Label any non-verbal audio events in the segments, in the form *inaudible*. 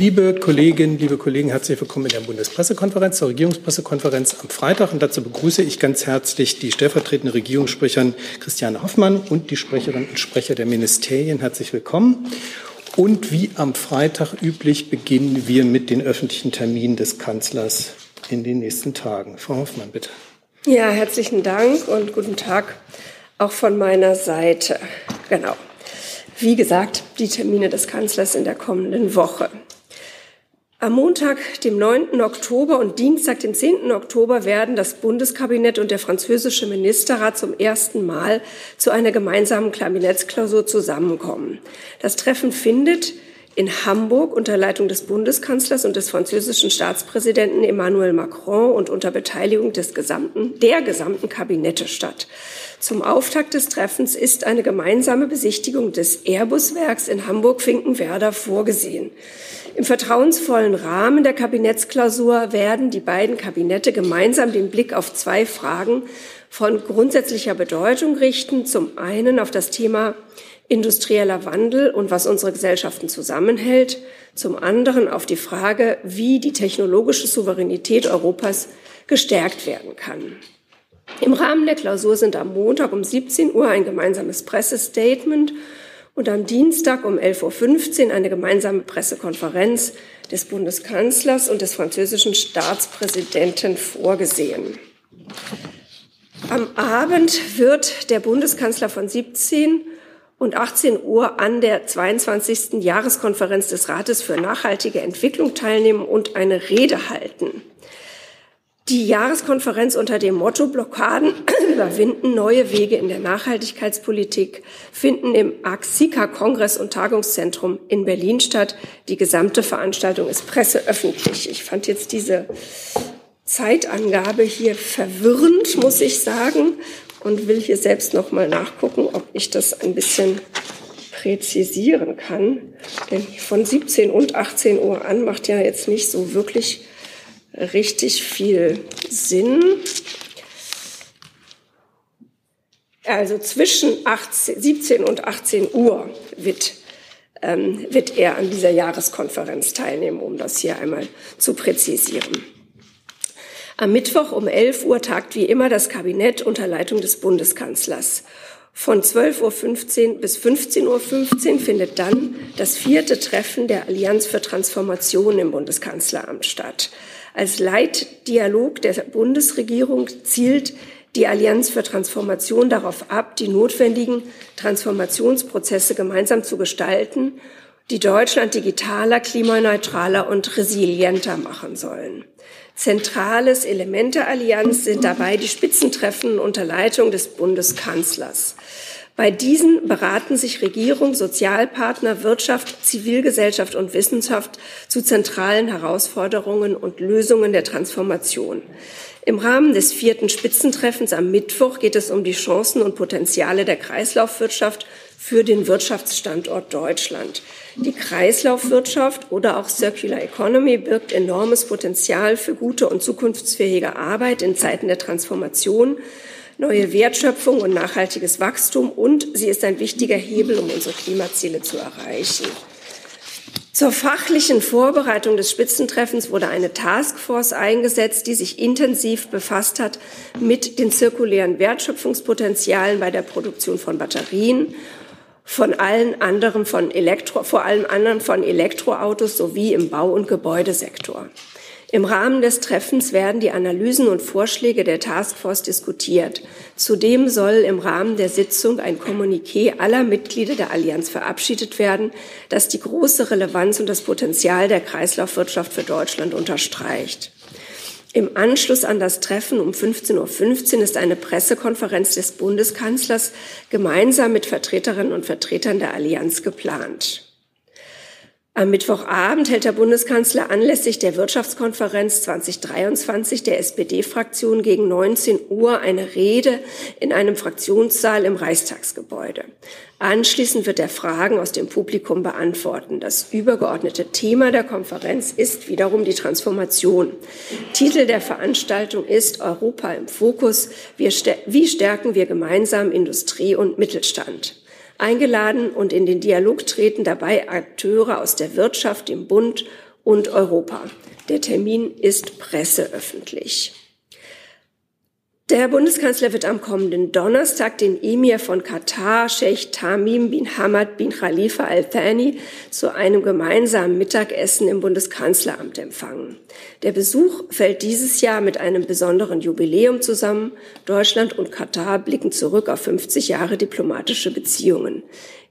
Liebe Kolleginnen, liebe Kollegen, herzlich willkommen in der Bundespressekonferenz, zur Regierungspressekonferenz am Freitag. Und dazu begrüße ich ganz herzlich die stellvertretende Regierungssprecherin Christiane Hoffmann und die Sprecherinnen und Sprecher der Ministerien. Herzlich willkommen. Und wie am Freitag üblich beginnen wir mit den öffentlichen Terminen des Kanzlers in den nächsten Tagen. Frau Hoffmann, bitte. Ja, herzlichen Dank und guten Tag auch von meiner Seite. Genau. Wie gesagt, die Termine des Kanzlers in der kommenden Woche. Am Montag, dem 9. Oktober und Dienstag, dem 10. Oktober werden das Bundeskabinett und der französische Ministerrat zum ersten Mal zu einer gemeinsamen Kabinettsklausur zusammenkommen. Das Treffen findet in Hamburg unter Leitung des Bundeskanzlers und des französischen Staatspräsidenten Emmanuel Macron und unter Beteiligung des gesamten, der gesamten Kabinette statt. Zum Auftakt des Treffens ist eine gemeinsame Besichtigung des Airbus-Werks in Hamburg-Finkenwerder vorgesehen. Im vertrauensvollen Rahmen der Kabinettsklausur werden die beiden Kabinette gemeinsam den Blick auf zwei Fragen von grundsätzlicher Bedeutung richten. Zum einen auf das Thema industrieller Wandel und was unsere Gesellschaften zusammenhält. Zum anderen auf die Frage, wie die technologische Souveränität Europas gestärkt werden kann. Im Rahmen der Klausur sind am Montag um 17 Uhr ein gemeinsames Pressestatement und am Dienstag um 11.15 Uhr eine gemeinsame Pressekonferenz des Bundeskanzlers und des französischen Staatspräsidenten vorgesehen. Am Abend wird der Bundeskanzler von 17 und 18 Uhr an der 22. Jahreskonferenz des Rates für nachhaltige Entwicklung teilnehmen und eine Rede halten. Die Jahreskonferenz unter dem Motto Blockaden *clears throat* überwinden neue Wege in der Nachhaltigkeitspolitik finden im AXICA Kongress- und Tagungszentrum in Berlin statt. Die gesamte Veranstaltung ist presseöffentlich. Ich fand jetzt diese Zeitangabe hier verwirrend, muss ich sagen, und will hier selbst noch mal nachgucken, ob ich das ein bisschen präzisieren kann. Denn von 17 und 18 Uhr an macht ja jetzt nicht so wirklich richtig viel Sinn. Also zwischen 18, 17 und 18 Uhr wird, ähm, wird er an dieser Jahreskonferenz teilnehmen, um das hier einmal zu präzisieren. Am Mittwoch um 11 Uhr tagt wie immer das Kabinett unter Leitung des Bundeskanzlers. Von 12.15 Uhr bis 15.15 Uhr findet dann das vierte Treffen der Allianz für Transformation im Bundeskanzleramt statt. Als Leitdialog der Bundesregierung zielt die Allianz für Transformation darauf ab, die notwendigen Transformationsprozesse gemeinsam zu gestalten, die Deutschland digitaler, klimaneutraler und resilienter machen sollen. Zentrales Element der Allianz sind dabei die Spitzentreffen unter Leitung des Bundeskanzlers. Bei diesen beraten sich Regierung, Sozialpartner, Wirtschaft, Zivilgesellschaft und Wissenschaft zu zentralen Herausforderungen und Lösungen der Transformation. Im Rahmen des vierten Spitzentreffens am Mittwoch geht es um die Chancen und Potenziale der Kreislaufwirtschaft für den Wirtschaftsstandort Deutschland. Die Kreislaufwirtschaft oder auch Circular Economy birgt enormes Potenzial für gute und zukunftsfähige Arbeit in Zeiten der Transformation neue Wertschöpfung und nachhaltiges Wachstum und sie ist ein wichtiger Hebel, um unsere Klimaziele zu erreichen. Zur fachlichen Vorbereitung des Spitzentreffens wurde eine Taskforce eingesetzt, die sich intensiv befasst hat mit den zirkulären Wertschöpfungspotenzialen bei der Produktion von Batterien, von allen anderen von Elektro, vor allem anderen von Elektroautos sowie im Bau- und Gebäudesektor. Im Rahmen des Treffens werden die Analysen und Vorschläge der Taskforce diskutiert. Zudem soll im Rahmen der Sitzung ein Kommuniqué aller Mitglieder der Allianz verabschiedet werden, das die große Relevanz und das Potenzial der Kreislaufwirtschaft für Deutschland unterstreicht. Im Anschluss an das Treffen um 15.15 .15 Uhr ist eine Pressekonferenz des Bundeskanzlers gemeinsam mit Vertreterinnen und Vertretern der Allianz geplant. Am Mittwochabend hält der Bundeskanzler anlässlich der Wirtschaftskonferenz 2023 der SPD-Fraktion gegen 19 Uhr eine Rede in einem Fraktionssaal im Reichstagsgebäude. Anschließend wird er Fragen aus dem Publikum beantworten. Das übergeordnete Thema der Konferenz ist wiederum die Transformation. Titel der Veranstaltung ist Europa im Fokus. wie stärken wir gemeinsam Industrie und Mittelstand? Eingeladen und in den Dialog treten dabei Akteure aus der Wirtschaft, dem Bund und Europa. Der Termin ist presseöffentlich. Der Bundeskanzler wird am kommenden Donnerstag den Emir von Katar, Sheikh Tamim bin Hamad bin Khalifa Al Thani, zu einem gemeinsamen Mittagessen im Bundeskanzleramt empfangen. Der Besuch fällt dieses Jahr mit einem besonderen Jubiläum zusammen. Deutschland und Katar blicken zurück auf 50 Jahre diplomatische Beziehungen.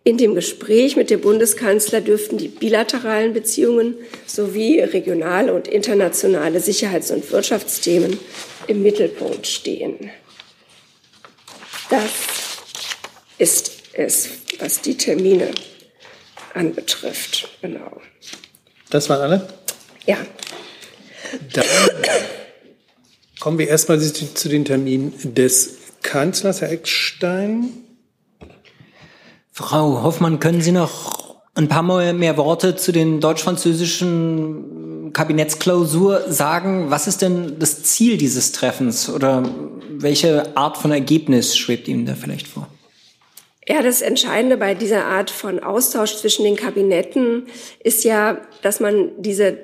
In dem Gespräch mit dem Bundeskanzler dürften die bilateralen Beziehungen sowie regionale und internationale Sicherheits- und Wirtschaftsthemen im Mittelpunkt stehen. Das ist es, was die Termine anbetrifft. Genau. Das waren alle? Ja. Dann kommen wir erstmal zu den Terminen des Kanzlers, Herr Eckstein. Frau Hoffmann, können Sie noch ein paar mehr Worte zu den deutsch-französischen Kabinettsklausur sagen? Was ist denn das Ziel dieses Treffens oder welche Art von Ergebnis schwebt Ihnen da vielleicht vor? Ja, das Entscheidende bei dieser Art von Austausch zwischen den Kabinetten ist ja, dass man diese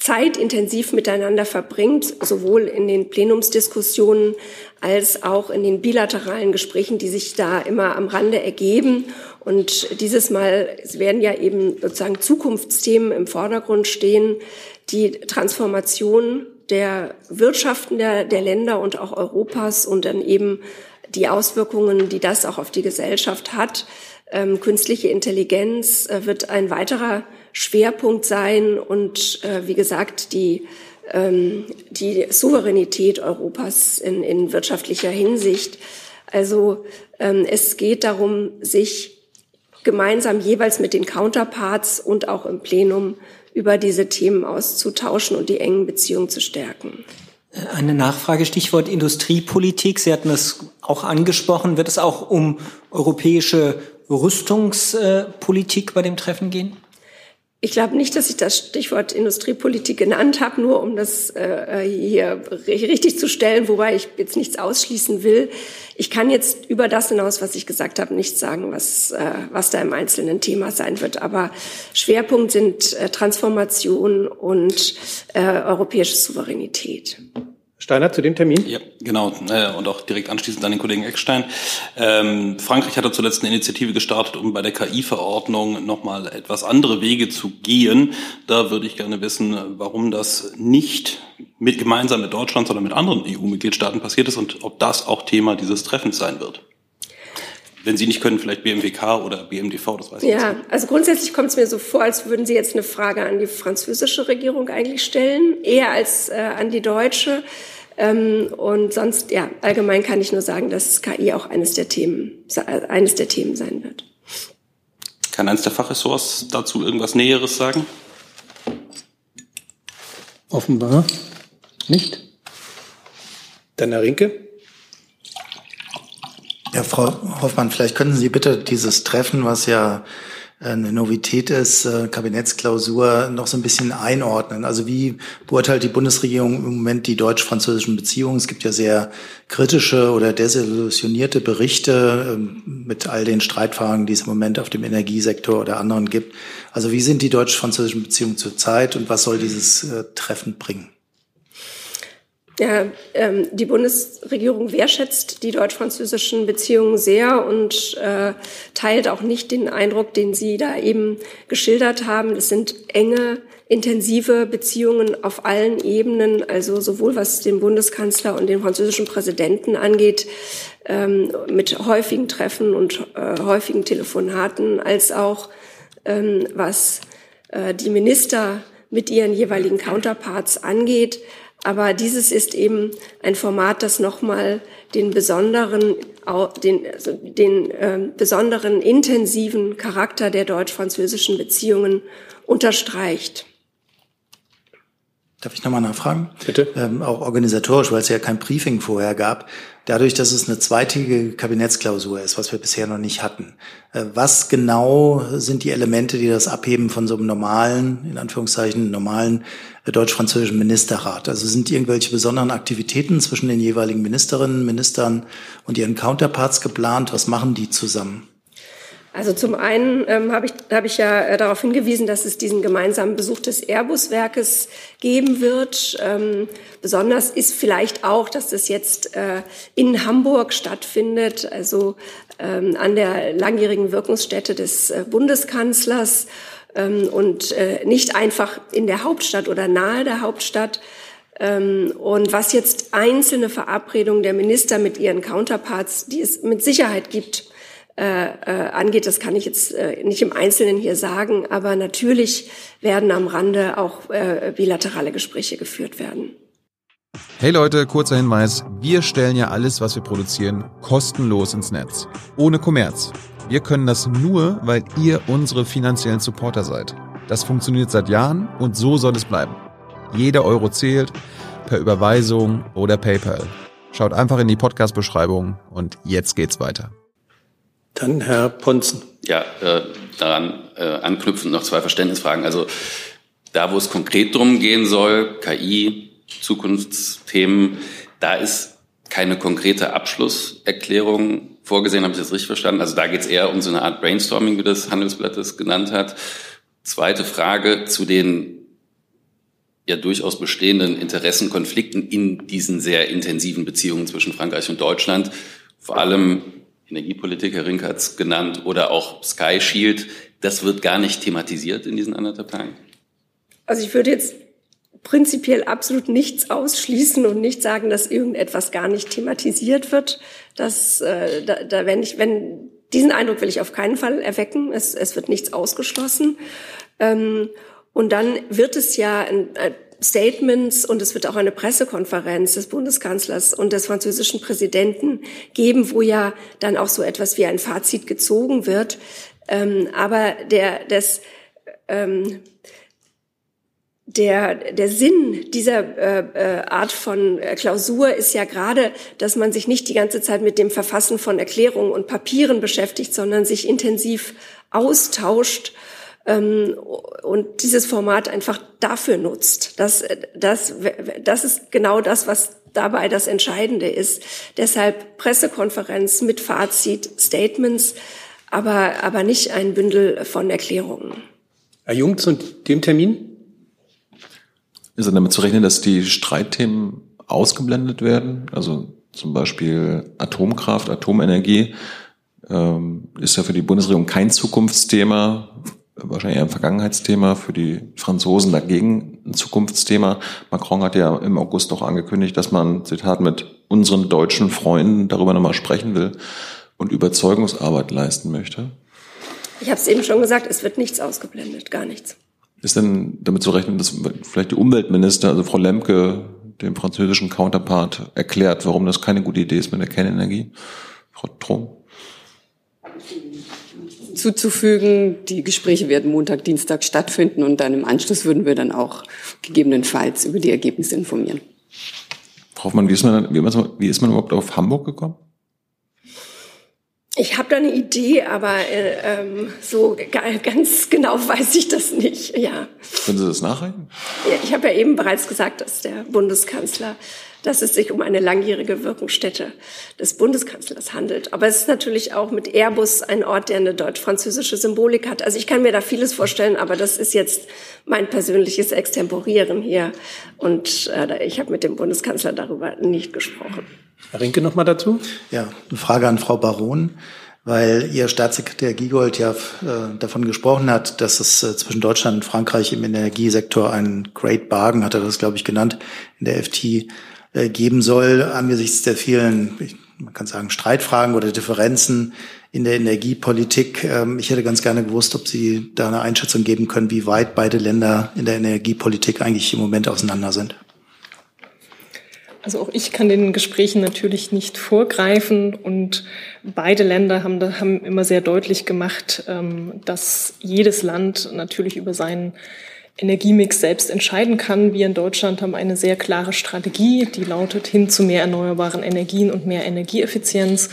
Zeit intensiv miteinander verbringt, sowohl in den Plenumsdiskussionen als auch in den bilateralen Gesprächen, die sich da immer am Rande ergeben. Und dieses Mal werden ja eben sozusagen Zukunftsthemen im Vordergrund stehen, die Transformation der Wirtschaften der, der Länder und auch Europas und dann eben die Auswirkungen, die das auch auf die Gesellschaft hat. Ähm, künstliche Intelligenz äh, wird ein weiterer Schwerpunkt sein und äh, wie gesagt die ähm, die Souveränität Europas in, in wirtschaftlicher Hinsicht. Also ähm, es geht darum, sich gemeinsam jeweils mit den Counterparts und auch im Plenum über diese Themen auszutauschen und die engen Beziehungen zu stärken. Eine Nachfrage, Stichwort Industriepolitik. Sie hatten es auch angesprochen. Wird es auch um europäische Rüstungspolitik bei dem Treffen gehen? Ich glaube nicht, dass ich das Stichwort Industriepolitik genannt habe, nur um das äh, hier richtig zu stellen, wobei ich jetzt nichts ausschließen will. Ich kann jetzt über das hinaus, was ich gesagt habe, nichts sagen, was, äh, was da im einzelnen Thema sein wird. Aber Schwerpunkt sind äh, Transformation und äh, europäische Souveränität. Steiner zu dem Termin? Ja, genau. Äh, und auch direkt anschließend an den Kollegen Eckstein. Ähm, Frankreich hatte zuletzt eine Initiative gestartet, um bei der KI-Verordnung nochmal etwas andere Wege zu gehen. Da würde ich gerne wissen, warum das nicht mit gemeinsam mit Deutschland, sondern mit anderen EU-Mitgliedstaaten passiert ist und ob das auch Thema dieses Treffens sein wird. Wenn Sie nicht können, vielleicht BMWK oder BMDV, das weiß ich Ja, nicht. also grundsätzlich kommt es mir so vor, als würden Sie jetzt eine Frage an die französische Regierung eigentlich stellen, eher als äh, an die deutsche. Ähm, und sonst, ja, allgemein kann ich nur sagen, dass KI auch eines der Themen, eines der Themen sein wird. Kann eines der Fachressorts dazu irgendwas Näheres sagen? Offenbar nicht. Dann Herr Rinke. Ja, Frau Hoffmann, vielleicht könnten Sie bitte dieses Treffen, was ja eine Novität ist, äh, Kabinettsklausur, noch so ein bisschen einordnen. Also wie beurteilt die Bundesregierung im Moment die deutsch-französischen Beziehungen? Es gibt ja sehr kritische oder desillusionierte Berichte ähm, mit all den Streitfragen, die es im Moment auf dem Energiesektor oder anderen gibt. Also wie sind die deutsch-französischen Beziehungen zurzeit und was soll dieses äh, Treffen bringen? Ähm, die Bundesregierung wertschätzt die deutsch-französischen Beziehungen sehr und äh, teilt auch nicht den Eindruck, den Sie da eben geschildert haben. Es sind enge, intensive Beziehungen auf allen Ebenen, also sowohl was den Bundeskanzler und den französischen Präsidenten angeht, ähm, mit häufigen Treffen und äh, häufigen Telefonaten, als auch ähm, was äh, die Minister mit ihren jeweiligen Counterparts angeht. Aber dieses ist eben ein Format, das nochmal den besonderen, den, also den äh, besonderen intensiven Charakter der deutsch-französischen Beziehungen unterstreicht. Darf ich nochmal nachfragen? Bitte. Ähm, auch organisatorisch, weil es ja kein Briefing vorher gab. Dadurch, dass es eine zweitägige Kabinettsklausur ist, was wir bisher noch nicht hatten. Äh, was genau sind die Elemente, die das abheben von so einem normalen, in Anführungszeichen, normalen äh, deutsch-französischen Ministerrat? Also sind irgendwelche besonderen Aktivitäten zwischen den jeweiligen Ministerinnen, Ministern und ihren Counterparts geplant? Was machen die zusammen? Also zum einen ähm, habe ich, hab ich ja äh, darauf hingewiesen, dass es diesen gemeinsamen Besuch des Airbus-Werkes geben wird. Ähm, besonders ist vielleicht auch, dass das jetzt äh, in Hamburg stattfindet, also ähm, an der langjährigen Wirkungsstätte des äh, Bundeskanzlers ähm, und äh, nicht einfach in der Hauptstadt oder nahe der Hauptstadt. Ähm, und was jetzt einzelne Verabredungen der Minister mit ihren Counterparts, die es mit Sicherheit gibt, äh, äh, angeht, das kann ich jetzt äh, nicht im Einzelnen hier sagen, aber natürlich werden am Rande auch äh, bilaterale Gespräche geführt werden. Hey Leute, kurzer Hinweis. Wir stellen ja alles, was wir produzieren, kostenlos ins Netz. Ohne Kommerz. Wir können das nur, weil ihr unsere finanziellen Supporter seid. Das funktioniert seit Jahren und so soll es bleiben. Jeder Euro zählt, per Überweisung oder PayPal. Schaut einfach in die Podcast-Beschreibung und jetzt geht's weiter. Dann Herr Ponzen. Ja, äh, daran äh, anknüpfend noch zwei Verständnisfragen. Also da, wo es konkret drum gehen soll, KI, Zukunftsthemen, da ist keine konkrete Abschlusserklärung vorgesehen, habe ich das richtig verstanden? Also da geht es eher um so eine Art Brainstorming, wie das Handelsblatt es genannt hat. Zweite Frage zu den ja durchaus bestehenden Interessenkonflikten in diesen sehr intensiven Beziehungen zwischen Frankreich und Deutschland. Vor allem Energiepolitik, Herr Rink hat es genannt, oder auch Sky Shield. Das wird gar nicht thematisiert in diesen anderthalb Tagen. Also ich würde jetzt prinzipiell absolut nichts ausschließen und nicht sagen, dass irgendetwas gar nicht thematisiert wird. Das, äh, da, da wenn ich, wenn diesen Eindruck will ich auf keinen Fall erwecken. Es, es wird nichts ausgeschlossen. Ähm, und dann wird es ja ein, äh, Statements und es wird auch eine Pressekonferenz des Bundeskanzlers und des französischen Präsidenten geben, wo ja dann auch so etwas wie ein Fazit gezogen wird. Ähm, aber der, das, ähm, der, der Sinn dieser äh, äh, Art von äh, Klausur ist ja gerade, dass man sich nicht die ganze Zeit mit dem Verfassen von Erklärungen und Papieren beschäftigt, sondern sich intensiv austauscht ähm, und dieses Format einfach dafür nutzt. Das, das, das ist genau das, was dabei das Entscheidende ist. Deshalb Pressekonferenz mit Fazit, Statements, aber, aber nicht ein Bündel von Erklärungen. Herr Jung, zu dem Termin? Ist dann damit zu rechnen, dass die Streitthemen ausgeblendet werden? Also zum Beispiel Atomkraft, Atomenergie ähm, ist ja für die Bundesregierung kein Zukunftsthema, wahrscheinlich eher ein Vergangenheitsthema, für die Franzosen dagegen ein Zukunftsthema. Macron hat ja im August auch angekündigt, dass man, Zitat, mit unseren deutschen Freunden darüber nochmal sprechen will und Überzeugungsarbeit leisten möchte. Ich habe es eben schon gesagt, es wird nichts ausgeblendet, gar nichts. Ist denn damit zu rechnen, dass vielleicht die Umweltminister, also Frau Lemke, dem französischen Counterpart erklärt, warum das keine gute Idee ist mit der Kernenergie? Frau Trom? Zuzufügen. Die Gespräche werden Montag, Dienstag stattfinden und dann im Anschluss würden wir dann auch gegebenenfalls über die Ergebnisse informieren. Frau Hoffmann, wie ist man, wie ist man überhaupt auf Hamburg gekommen? Ich habe da eine Idee, aber äh, ähm, so ganz genau *laughs* weiß ich das nicht. Ja. Können Sie das nachreichen? Ja, ich habe ja eben bereits gesagt, dass der Bundeskanzler, dass es sich um eine langjährige Wirkungsstätte des Bundeskanzlers handelt. Aber es ist natürlich auch mit Airbus ein Ort, der eine deutsch-französische Symbolik hat. Also ich kann mir da vieles vorstellen, aber das ist jetzt mein persönliches Extemporieren hier. Und äh, ich habe mit dem Bundeskanzler darüber nicht gesprochen. Herr Rinke noch mal dazu? Ja, eine Frage an Frau Baron, weil Ihr Staatssekretär Giegold ja äh, davon gesprochen hat, dass es äh, zwischen Deutschland und Frankreich im Energiesektor einen Great Bargain, hat er das, glaube ich, genannt, in der FT äh, geben soll, angesichts der vielen, man kann sagen, Streitfragen oder Differenzen in der Energiepolitik. Ähm, ich hätte ganz gerne gewusst, ob Sie da eine Einschätzung geben können, wie weit beide Länder in der Energiepolitik eigentlich im Moment auseinander sind. Also auch ich kann den Gesprächen natürlich nicht vorgreifen und beide Länder haben, haben immer sehr deutlich gemacht, ähm, dass jedes Land natürlich über seinen Energiemix selbst entscheiden kann. Wir in Deutschland haben eine sehr klare Strategie, die lautet hin zu mehr erneuerbaren Energien und mehr Energieeffizienz.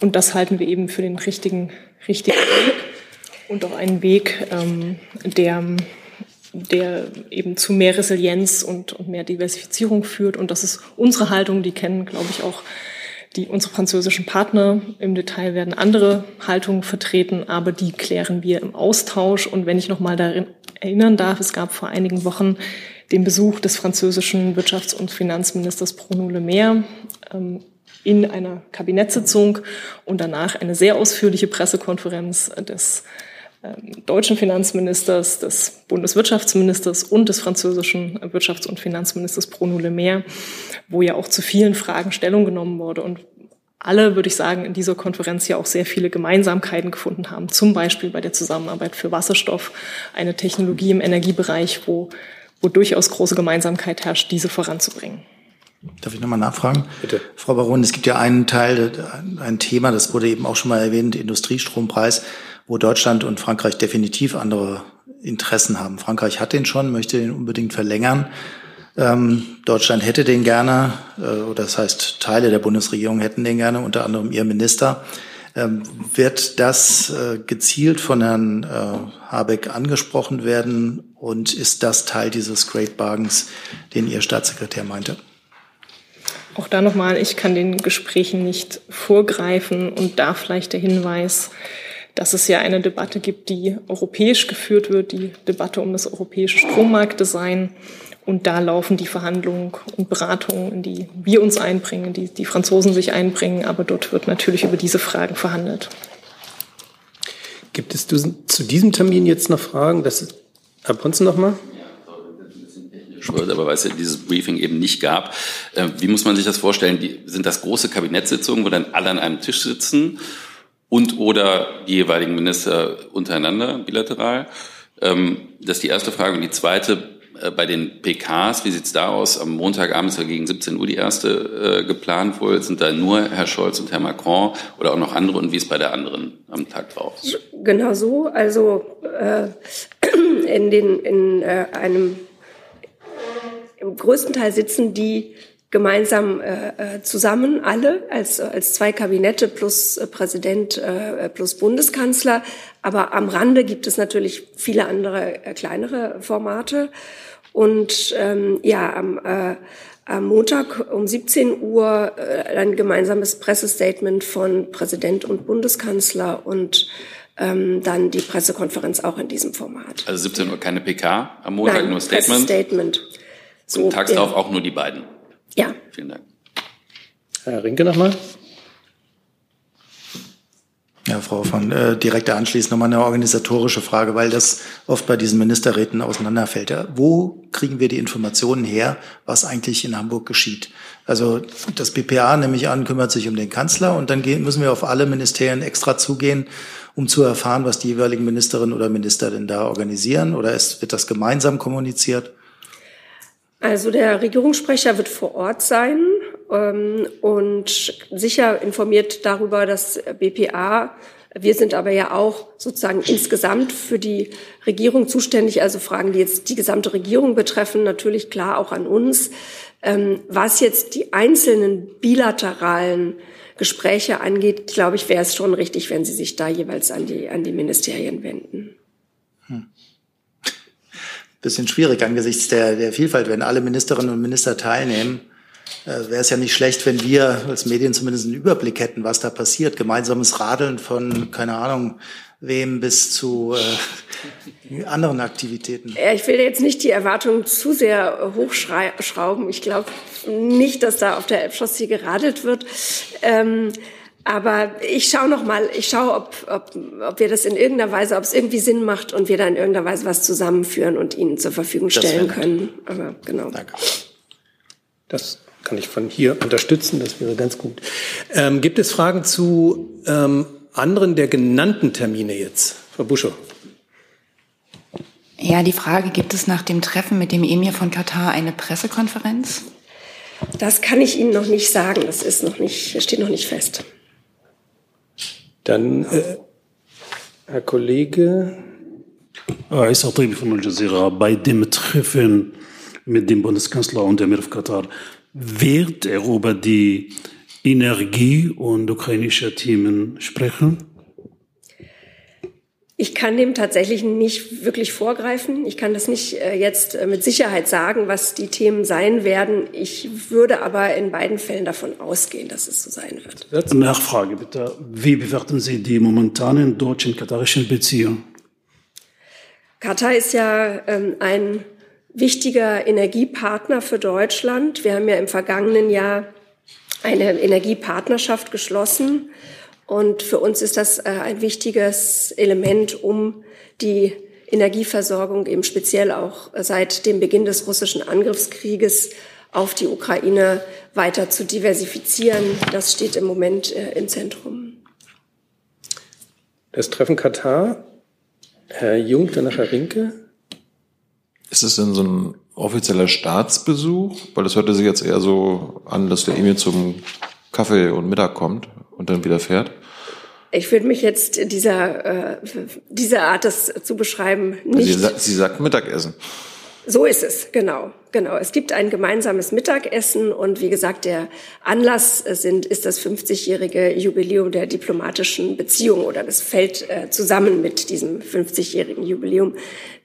Und das halten wir eben für den richtigen, richtigen Weg und auch einen Weg, ähm, der der eben zu mehr Resilienz und, und mehr Diversifizierung führt. Und das ist unsere Haltung, die kennen, glaube ich, auch Die, unsere französischen Partner im Detail werden andere Haltungen vertreten, aber die klären wir im Austausch. Und wenn ich noch mal darin erinnern darf, es gab vor einigen Wochen den Besuch des französischen Wirtschafts- und Finanzministers Bruno Le Maire ähm, in einer Kabinettssitzung und danach eine sehr ausführliche Pressekonferenz des deutschen Finanzministers, des Bundeswirtschaftsministers und des französischen Wirtschafts- und Finanzministers Bruno Le Maire, wo ja auch zu vielen Fragen Stellung genommen wurde und alle, würde ich sagen, in dieser Konferenz ja auch sehr viele Gemeinsamkeiten gefunden haben, zum Beispiel bei der Zusammenarbeit für Wasserstoff, eine Technologie im Energiebereich, wo, wo durchaus große Gemeinsamkeit herrscht, diese voranzubringen. Darf ich nochmal nachfragen? Bitte. Frau Baron, es gibt ja einen Teil, ein Thema, das wurde eben auch schon mal erwähnt, Industriestrompreis, wo Deutschland und Frankreich definitiv andere Interessen haben. Frankreich hat den schon, möchte den unbedingt verlängern. Ähm, Deutschland hätte den gerne, äh, oder das heißt, Teile der Bundesregierung hätten den gerne, unter anderem ihr Minister. Ähm, wird das äh, gezielt von Herrn äh, Habeck angesprochen werden und ist das Teil dieses Great Bargains, den Ihr Staatssekretär meinte? Auch da nochmal, ich kann den Gesprächen nicht vorgreifen und da vielleicht der Hinweis, dass es ja eine Debatte gibt, die europäisch geführt wird, die Debatte um das europäische Strommarktdesign. Und da laufen die Verhandlungen und Beratungen, in die wir uns einbringen, die die Franzosen sich einbringen. Aber dort wird natürlich über diese Fragen verhandelt. Gibt es zu diesem Termin jetzt noch Fragen? Das ist, Herr Ponzen noch mal? wird, aber weil es ja dieses Briefing eben nicht gab. Äh, wie muss man sich das vorstellen? Die, sind das große Kabinettssitzungen, wo dann alle an einem Tisch sitzen und oder die jeweiligen Minister untereinander bilateral? Ähm, das ist die erste Frage. Und die zweite, äh, bei den PKs, wie sieht's da aus? Am Montagabend ist ja gegen 17 Uhr die erste äh, geplant wohl. Sind da nur Herr Scholz und Herr Macron oder auch noch andere? Und wie ist bei der anderen am Tag drauf? Genau so. Also äh, *clears throat* in, den, in äh, einem im größten Teil sitzen die gemeinsam äh, äh, zusammen, alle als, als zwei Kabinette plus äh, Präsident äh, plus Bundeskanzler. Aber am Rande gibt es natürlich viele andere äh, kleinere Formate. Und ähm, ja, am, äh, am Montag um 17 Uhr äh, ein gemeinsames Pressestatement von Präsident und Bundeskanzler und ähm, dann die Pressekonferenz auch in diesem Format. Also 17 Uhr keine PK am Montag, Nein, nur Statement? Statement. So, Und tags darauf auch nur die beiden. Ja. Vielen Dank. Herr Rinke nochmal. Ja, Frau von äh, direkt anschließend nochmal eine organisatorische Frage, weil das oft bei diesen Ministerräten auseinanderfällt. Ja, wo kriegen wir die Informationen her, was eigentlich in Hamburg geschieht? Also das BPA, nehme ich an, kümmert sich um den Kanzler und dann gehen, müssen wir auf alle Ministerien extra zugehen, um zu erfahren, was die jeweiligen Ministerinnen oder Minister denn da organisieren? Oder ist, wird das gemeinsam kommuniziert? Also der Regierungssprecher wird vor Ort sein ähm, und sicher informiert darüber, dass BPA wir sind aber ja auch sozusagen insgesamt für die Regierung zuständig, also Fragen, die jetzt die gesamte Regierung betreffen, natürlich klar auch an uns. Ähm, was jetzt die einzelnen bilateralen Gespräche angeht, glaube ich, wäre es schon richtig, wenn Sie sich da jeweils an die, an die Ministerien wenden. Bisschen schwierig angesichts der, der Vielfalt. Wenn alle Ministerinnen und Minister teilnehmen, äh, wäre es ja nicht schlecht, wenn wir als Medien zumindest einen Überblick hätten, was da passiert. Gemeinsames Radeln von, keine Ahnung, wem bis zu äh, *laughs* anderen Aktivitäten. Ja, ich will jetzt nicht die Erwartungen zu sehr hochschrauben. Ich glaube nicht, dass da auf der Elbchaussee geradelt wird. Ähm, aber ich schaue noch mal, ich schaue, ob, ob, ob wir das in irgendeiner Weise, ob es irgendwie Sinn macht und wir da in irgendeiner Weise was zusammenführen und Ihnen zur Verfügung stellen können. Aber genau. Danke. Das kann ich von hier unterstützen, das wäre ganz gut. Ähm, gibt es Fragen zu ähm, anderen der genannten Termine jetzt? Frau Buschow. Ja, die Frage, gibt es nach dem Treffen mit dem Emir von Katar eine Pressekonferenz? Das kann ich Ihnen noch nicht sagen. Das ist noch nicht, steht noch nicht fest. Dann äh, Herr Kollege. Isa Tibi von Al Jazeera. Bei dem Treffen mit dem Bundeskanzler und dem Emir Katar wird er über die Energie und ukrainische Themen sprechen? Ich kann dem tatsächlich nicht wirklich vorgreifen. Ich kann das nicht äh, jetzt äh, mit Sicherheit sagen, was die Themen sein werden. Ich würde aber in beiden Fällen davon ausgehen, dass es so sein wird. Nachfrage bitte. Wie bewerten Sie die momentanen deutschen-katarischen Beziehungen? Katar ist ja ähm, ein wichtiger Energiepartner für Deutschland. Wir haben ja im vergangenen Jahr eine Energiepartnerschaft geschlossen und für uns ist das äh, ein wichtiges Element, um die Energieversorgung eben speziell auch seit dem Beginn des russischen Angriffskrieges auf die Ukraine weiter zu diversifizieren. Das steht im Moment äh, im Zentrum. Das Treffen Katar. Herr Jung, danach Herr Rinke. Ist es denn so ein offizieller Staatsbesuch? Weil das hörte sich jetzt eher so an, dass der Emir zum Kaffee und Mittag kommt und dann wieder fährt. Ich würde mich jetzt dieser, äh, dieser Art, das zu beschreiben, nicht. Sie, Sie sagt Mittagessen. So ist es, genau, genau. Es gibt ein gemeinsames Mittagessen und wie gesagt, der Anlass sind, ist das 50-jährige Jubiläum der diplomatischen Beziehung oder das fällt äh, zusammen mit diesem 50-jährigen Jubiläum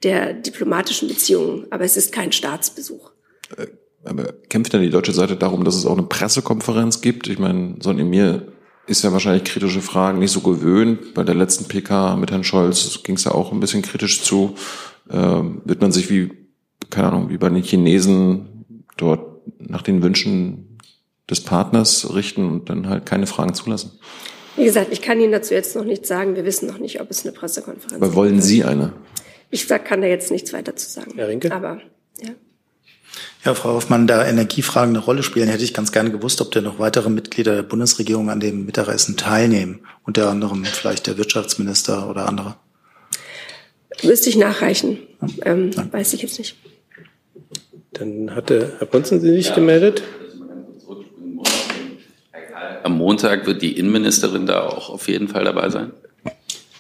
der diplomatischen Beziehungen. Aber es ist kein Staatsbesuch. Äh, aber kämpft dann die deutsche Seite darum, dass es auch eine Pressekonferenz gibt? Ich meine, so ein Emir ist ja wahrscheinlich kritische Fragen nicht so gewöhnt. Bei der letzten PK mit Herrn Scholz ging es ja auch ein bisschen kritisch zu. Ähm, wird man sich wie, keine Ahnung, wie bei den Chinesen dort nach den Wünschen des Partners richten und dann halt keine Fragen zulassen? Wie gesagt, ich kann Ihnen dazu jetzt noch nichts sagen. Wir wissen noch nicht, ob es eine Pressekonferenz gibt. Aber wollen Sie eine? Ich kann da jetzt nichts weiter zu sagen. Herr Rinke? Aber, ja. Ja, Frau Hoffmann, da Energiefragen eine Rolle spielen, hätte ich ganz gerne gewusst, ob denn noch weitere Mitglieder der Bundesregierung an dem Mittagessen teilnehmen. Unter anderem vielleicht der Wirtschaftsminister oder andere. Müsste ich nachreichen. Ähm, weiß ich jetzt nicht. Dann hatte Herr Brunzen Sie sich ja. gemeldet. Am Montag wird die Innenministerin da auch auf jeden Fall dabei sein.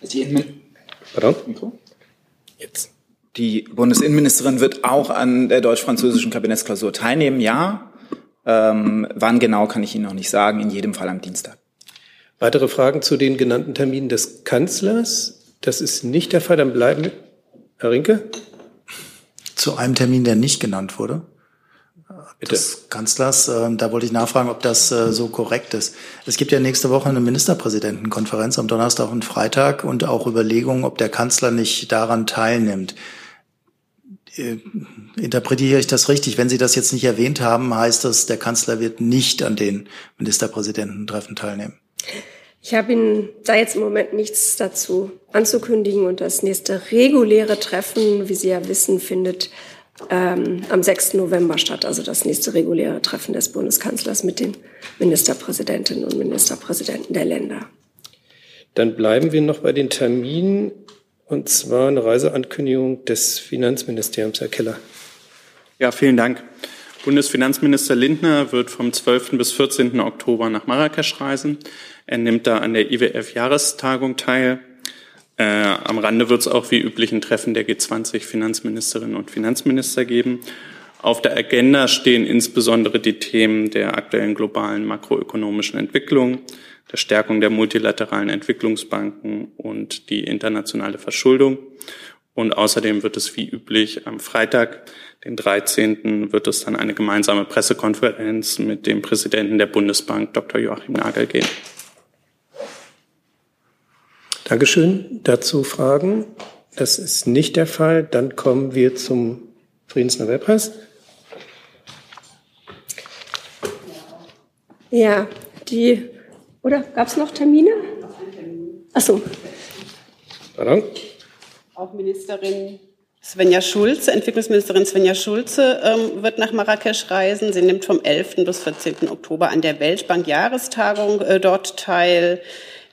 Die Innenministerin. Pardon? Jetzt. Die Bundesinnenministerin wird auch an der deutsch-französischen Kabinettsklausur teilnehmen, ja. Ähm, wann genau kann ich Ihnen noch nicht sagen, in jedem Fall am Dienstag. Weitere Fragen zu den genannten Terminen des Kanzlers? Das ist nicht der Fall, dann bleiben Herr Rinke. Zu einem Termin, der nicht genannt wurde. Bitte. Des Kanzlers, äh, da wollte ich nachfragen, ob das äh, so korrekt ist. Es gibt ja nächste Woche eine Ministerpräsidentenkonferenz am Donnerstag und Freitag und auch Überlegungen, ob der Kanzler nicht daran teilnimmt. Äh, interpretiere ich das richtig? Wenn Sie das jetzt nicht erwähnt haben, heißt das, der Kanzler wird nicht an den Ministerpräsidententreffen teilnehmen. Ich habe Ihnen da jetzt im Moment nichts dazu anzukündigen und das nächste reguläre Treffen, wie Sie ja wissen, findet ähm, am 6. November statt, also das nächste reguläre Treffen des Bundeskanzlers mit den Ministerpräsidentinnen und Ministerpräsidenten der Länder. Dann bleiben wir noch bei den Terminen und zwar eine Reiseankündigung des Finanzministeriums, Herr Keller. Ja, vielen Dank. Bundesfinanzminister Lindner wird vom 12. bis 14. Oktober nach Marrakesch reisen. Er nimmt da an der IWF-Jahrestagung teil. Äh, am Rande wird es auch wie üblich ein Treffen der G20-Finanzministerinnen und Finanzminister geben. Auf der Agenda stehen insbesondere die Themen der aktuellen globalen makroökonomischen Entwicklung, der Stärkung der multilateralen Entwicklungsbanken und die internationale Verschuldung. Und außerdem wird es wie üblich am Freitag, den 13. wird es dann eine gemeinsame Pressekonferenz mit dem Präsidenten der Bundesbank, Dr. Joachim Nagel, geben. Dankeschön. Dazu Fragen? Das ist nicht der Fall. Dann kommen wir zum Friedensnobelpreis. Ja, die oder gab es noch Termine? Achso. Pardon? Auch Ministerin Svenja Schulze, Entwicklungsministerin Svenja Schulze ähm, wird nach Marrakesch reisen. Sie nimmt vom 11. bis 14. Oktober an der Weltbank-Jahrestagung äh, dort teil.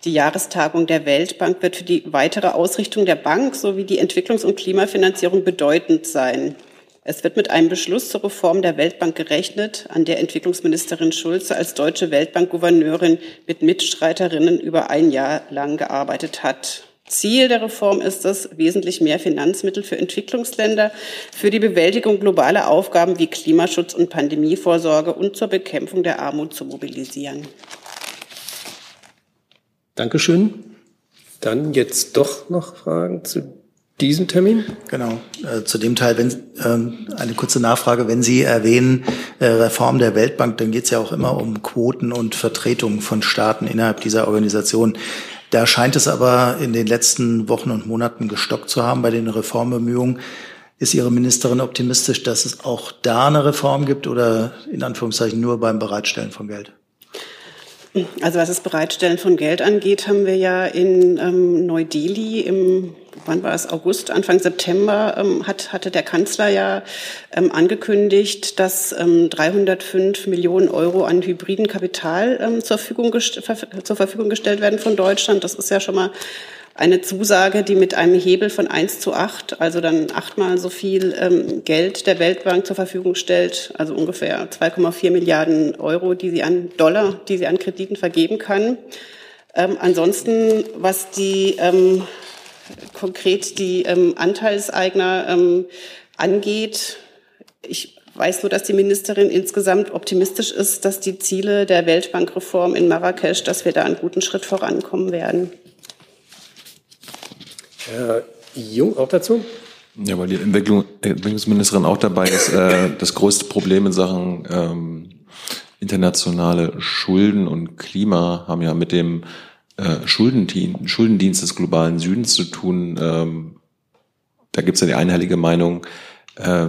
Die Jahrestagung der Weltbank wird für die weitere Ausrichtung der Bank sowie die Entwicklungs- und Klimafinanzierung bedeutend sein. Es wird mit einem Beschluss zur Reform der Weltbank gerechnet, an der Entwicklungsministerin Schulze als deutsche Weltbankgouverneurin mit Mitstreiterinnen über ein Jahr lang gearbeitet hat. Ziel der Reform ist es, wesentlich mehr Finanzmittel für Entwicklungsländer für die Bewältigung globaler Aufgaben wie Klimaschutz und Pandemievorsorge und zur Bekämpfung der Armut zu mobilisieren. Dankeschön. Dann jetzt doch noch Fragen zu diesem Termin? Genau, äh, zu dem Teil, wenn ähm, eine kurze Nachfrage, wenn Sie erwähnen äh, Reform der Weltbank, dann geht es ja auch immer um Quoten und Vertretung von Staaten innerhalb dieser Organisation. Da scheint es aber in den letzten Wochen und Monaten gestockt zu haben bei den Reformbemühungen. Ist Ihre Ministerin optimistisch, dass es auch da eine Reform gibt oder in Anführungszeichen nur beim Bereitstellen von Geld? Also was das Bereitstellen von Geld angeht, haben wir ja in ähm, Neu-Delhi im wann war es, August, Anfang September, ähm, hat, hatte der Kanzler ja ähm, angekündigt, dass ähm, 305 Millionen Euro an hybriden Kapital ähm, zur, Verfügung zur Verfügung gestellt werden von Deutschland. Das ist ja schon mal eine Zusage, die mit einem Hebel von 1 zu 8, also dann achtmal so viel ähm, Geld der Weltbank zur Verfügung stellt, also ungefähr 2,4 Milliarden Euro, die sie an Dollar, die sie an Krediten vergeben kann. Ähm, ansonsten, was die ähm, konkret die ähm, Anteilseigner ähm, angeht. Ich weiß nur, dass die Ministerin insgesamt optimistisch ist, dass die Ziele der Weltbankreform in Marrakesch, dass wir da einen guten Schritt vorankommen werden. Herr Jung auch dazu? Ja, weil die Entwicklung, Entwicklungsministerin auch dabei ist, äh, das größte Problem in Sachen ähm, internationale Schulden und Klima haben ja mit dem äh, Schuldendienst, Schuldendienst des globalen Südens zu tun. Ähm, da gibt es ja die einhellige Meinung, äh,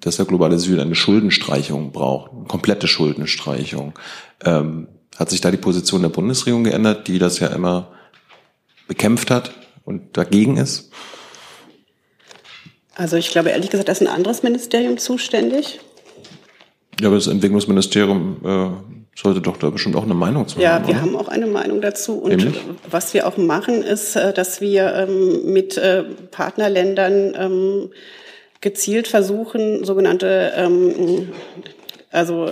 dass der globale Süden eine Schuldenstreichung braucht, eine komplette Schuldenstreichung. Ähm, hat sich da die Position der Bundesregierung geändert, die das ja immer bekämpft hat und dagegen ist? Also ich glaube ehrlich gesagt, da ist ein anderes Ministerium zuständig. Ja, aber das Entwicklungsministerium äh, sollte doch da bestimmt auch eine Meinung zu ja, haben. Ja, wir oder? haben auch eine Meinung dazu. Und Nämlich? was wir auch machen, ist, äh, dass wir ähm, mit äh, Partnerländern ähm, gezielt versuchen, sogenannte ähm, also,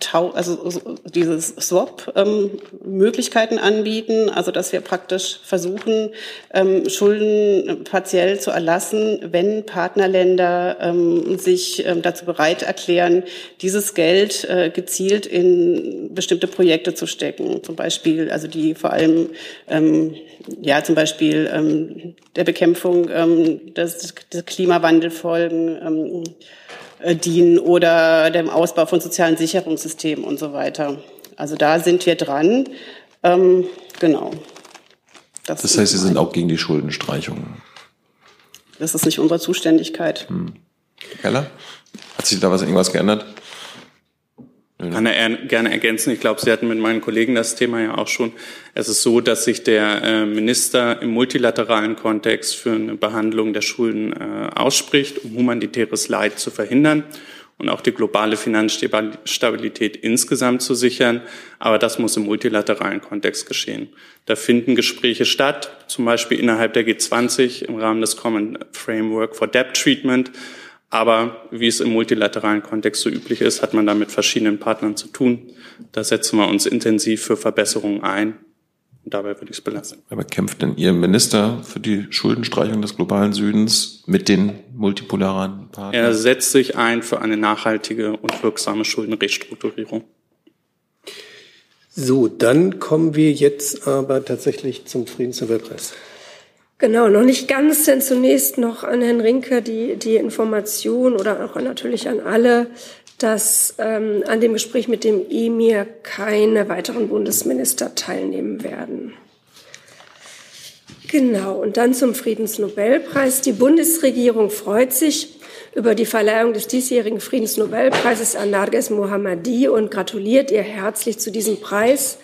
tau, also dieses Swap-Möglichkeiten ähm, anbieten, also dass wir praktisch versuchen, ähm, Schulden partiell zu erlassen, wenn Partnerländer ähm, sich ähm, dazu bereit erklären, dieses Geld äh, gezielt in bestimmte Projekte zu stecken. Zum Beispiel, also die vor allem, ähm, ja, zum Beispiel ähm, der Bekämpfung ähm, des, des Klimawandelfolgen, ähm, äh, dienen oder dem Ausbau von sozialen Sicherungssystemen und so weiter. Also da sind wir dran. Ähm, genau. Das, das heißt, Sie sind auch gegen die Schuldenstreichung? Das ist nicht unsere Zuständigkeit. Hm. Keller? Hat sich da was irgendwas geändert? Kann er gerne ergänzen. Ich glaube, Sie hatten mit meinen Kollegen das Thema ja auch schon. Es ist so, dass sich der äh, Minister im multilateralen Kontext für eine Behandlung der Schulden äh, ausspricht, um humanitäres Leid zu verhindern und auch die globale Finanzstabilität insgesamt zu sichern. Aber das muss im multilateralen Kontext geschehen. Da finden Gespräche statt, zum Beispiel innerhalb der G20 im Rahmen des Common Framework for Debt Treatment aber wie es im multilateralen Kontext so üblich ist, hat man da mit verschiedenen Partnern zu tun. Da setzen wir uns intensiv für Verbesserungen ein. Und dabei würde ich es belassen. Aber kämpft denn Ihr Minister für die Schuldenstreichung des globalen Südens mit den multipolaren Partnern? Er setzt sich ein für eine nachhaltige und wirksame Schuldenrestrukturierung. So, dann kommen wir jetzt aber tatsächlich zum Friedensnobelpreis. Genau, noch nicht ganz, denn zunächst noch an Herrn Rinke die, die Information oder auch natürlich an alle, dass ähm, an dem Gespräch mit dem Emir keine weiteren Bundesminister teilnehmen werden. Genau, und dann zum Friedensnobelpreis. Die Bundesregierung freut sich über die Verleihung des diesjährigen Friedensnobelpreises an Narges Mohammadi und gratuliert ihr herzlich zu diesem Preis.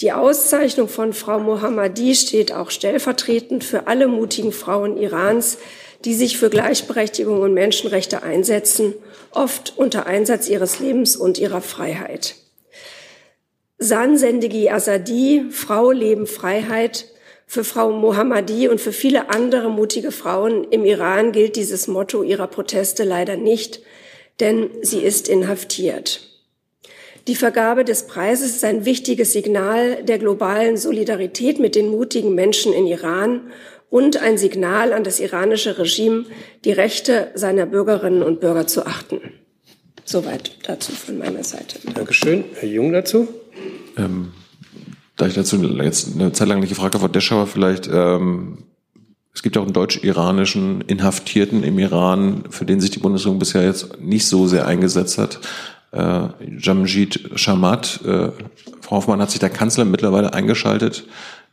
Die Auszeichnung von Frau Mohammadi steht auch stellvertretend für alle mutigen Frauen Irans, die sich für Gleichberechtigung und Menschenrechte einsetzen, oft unter Einsatz ihres Lebens und ihrer Freiheit. San Sendegi Azadi, Frau, Leben, Freiheit. Für Frau Mohammadi und für viele andere mutige Frauen im Iran gilt dieses Motto ihrer Proteste leider nicht, denn sie ist inhaftiert. Die Vergabe des Preises ist ein wichtiges Signal der globalen Solidarität mit den mutigen Menschen in Iran und ein Signal an das iranische Regime, die Rechte seiner Bürgerinnen und Bürger zu achten. Soweit dazu von meiner Seite. Dankeschön. Herr Jung dazu. Ähm, Da ich dazu jetzt eine Zeit lang nicht gefragt habe, Frau Deschauer vielleicht, ähm, es gibt ja auch einen deutsch-iranischen Inhaftierten im Iran, für den sich die Bundesregierung bisher jetzt nicht so sehr eingesetzt hat. Äh, Jamjid Shamat, äh, Frau Hoffmann hat sich der Kanzler mittlerweile eingeschaltet.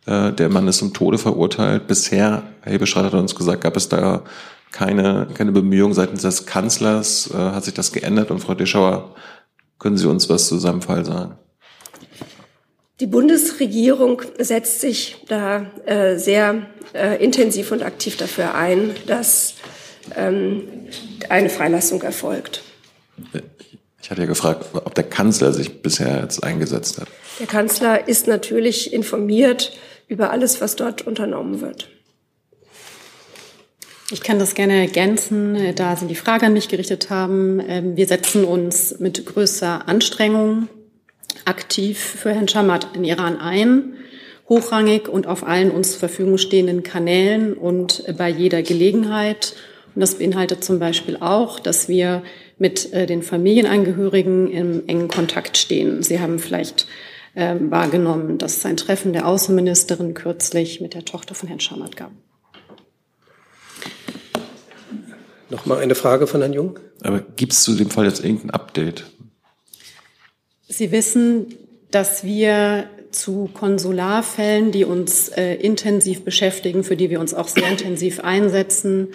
Äh, der Mann ist zum Tode verurteilt. Bisher, Herr Hebestreit hat uns gesagt, gab es da keine, keine Bemühungen seitens des Kanzlers. Äh, hat sich das geändert? Und Frau Deschauer, können Sie uns was zu seinem Fall sagen? Die Bundesregierung setzt sich da äh, sehr äh, intensiv und aktiv dafür ein, dass ähm, eine Freilassung erfolgt. Ich hatte ja gefragt, ob der Kanzler sich bisher jetzt eingesetzt hat. Der Kanzler ist natürlich informiert über alles, was dort unternommen wird. Ich kann das gerne ergänzen, da Sie die Frage an mich gerichtet haben. Ähm, wir setzen uns mit größter Anstrengung aktiv für Herrn Schamat in Iran ein, hochrangig und auf allen uns zur Verfügung stehenden Kanälen und bei jeder Gelegenheit. Und das beinhaltet zum Beispiel auch, dass wir mit äh, den Familienangehörigen im engen Kontakt stehen. Sie haben vielleicht äh, wahrgenommen, dass es ein Treffen der Außenministerin kürzlich mit der Tochter von Herrn Schamat gab. Noch mal eine Frage von Herrn Jung. Aber gibt es zu dem Fall jetzt irgendein Update? Sie wissen, dass wir zu Konsularfällen, die uns äh, intensiv beschäftigen, für die wir uns auch sehr intensiv einsetzen,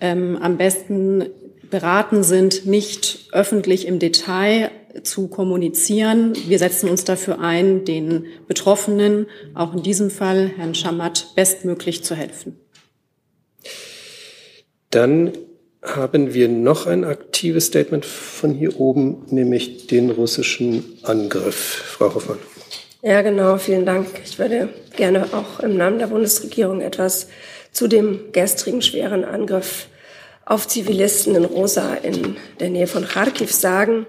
ähm, am besten beraten sind, nicht öffentlich im Detail zu kommunizieren. Wir setzen uns dafür ein, den Betroffenen, auch in diesem Fall Herrn Schamat, bestmöglich zu helfen. Dann haben wir noch ein aktives Statement von hier oben, nämlich den russischen Angriff. Frau Hoffmann. Ja, genau, vielen Dank. Ich würde gerne auch im Namen der Bundesregierung etwas zu dem gestrigen schweren Angriff auf Zivilisten in Rosa in der Nähe von Kharkiv sagen.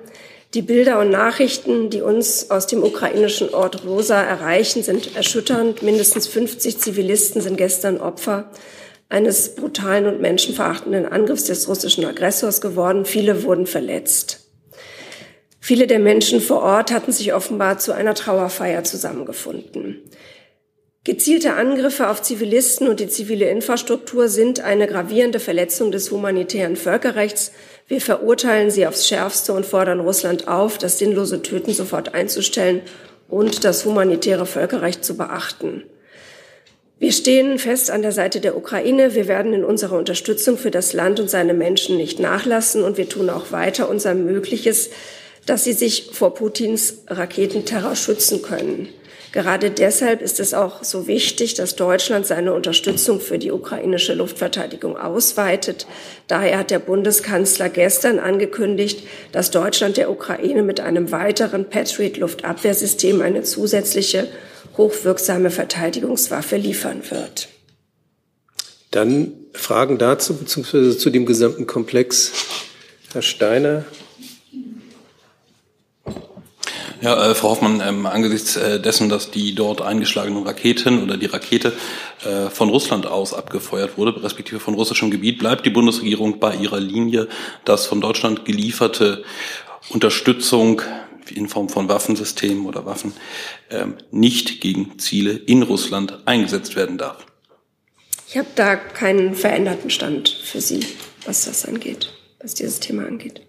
Die Bilder und Nachrichten, die uns aus dem ukrainischen Ort Rosa erreichen, sind erschütternd. Mindestens 50 Zivilisten sind gestern Opfer eines brutalen und menschenverachtenden Angriffs des russischen Aggressors geworden. Viele wurden verletzt. Viele der Menschen vor Ort hatten sich offenbar zu einer Trauerfeier zusammengefunden. Gezielte Angriffe auf Zivilisten und die zivile Infrastruktur sind eine gravierende Verletzung des humanitären Völkerrechts. Wir verurteilen sie aufs Schärfste und fordern Russland auf, das sinnlose Töten sofort einzustellen und das humanitäre Völkerrecht zu beachten. Wir stehen fest an der Seite der Ukraine. Wir werden in unserer Unterstützung für das Land und seine Menschen nicht nachlassen. Und wir tun auch weiter unser Mögliches, dass sie sich vor Putins Raketenterror schützen können. Gerade deshalb ist es auch so wichtig, dass Deutschland seine Unterstützung für die ukrainische Luftverteidigung ausweitet. Daher hat der Bundeskanzler gestern angekündigt, dass Deutschland der Ukraine mit einem weiteren Patriot Luftabwehrsystem eine zusätzliche hochwirksame Verteidigungswaffe liefern wird. Dann Fragen dazu bzw. zu dem gesamten Komplex. Herr Steiner. Ja, äh, Frau Hoffmann, ähm, angesichts äh, dessen, dass die dort eingeschlagenen Raketen oder die Rakete äh, von Russland aus abgefeuert wurde, respektive von russischem Gebiet, bleibt die Bundesregierung bei ihrer Linie, dass von Deutschland gelieferte Unterstützung in Form von Waffensystemen oder Waffen ähm, nicht gegen Ziele in Russland eingesetzt werden darf. Ich habe da keinen veränderten Stand für Sie, was das angeht, was dieses Thema angeht.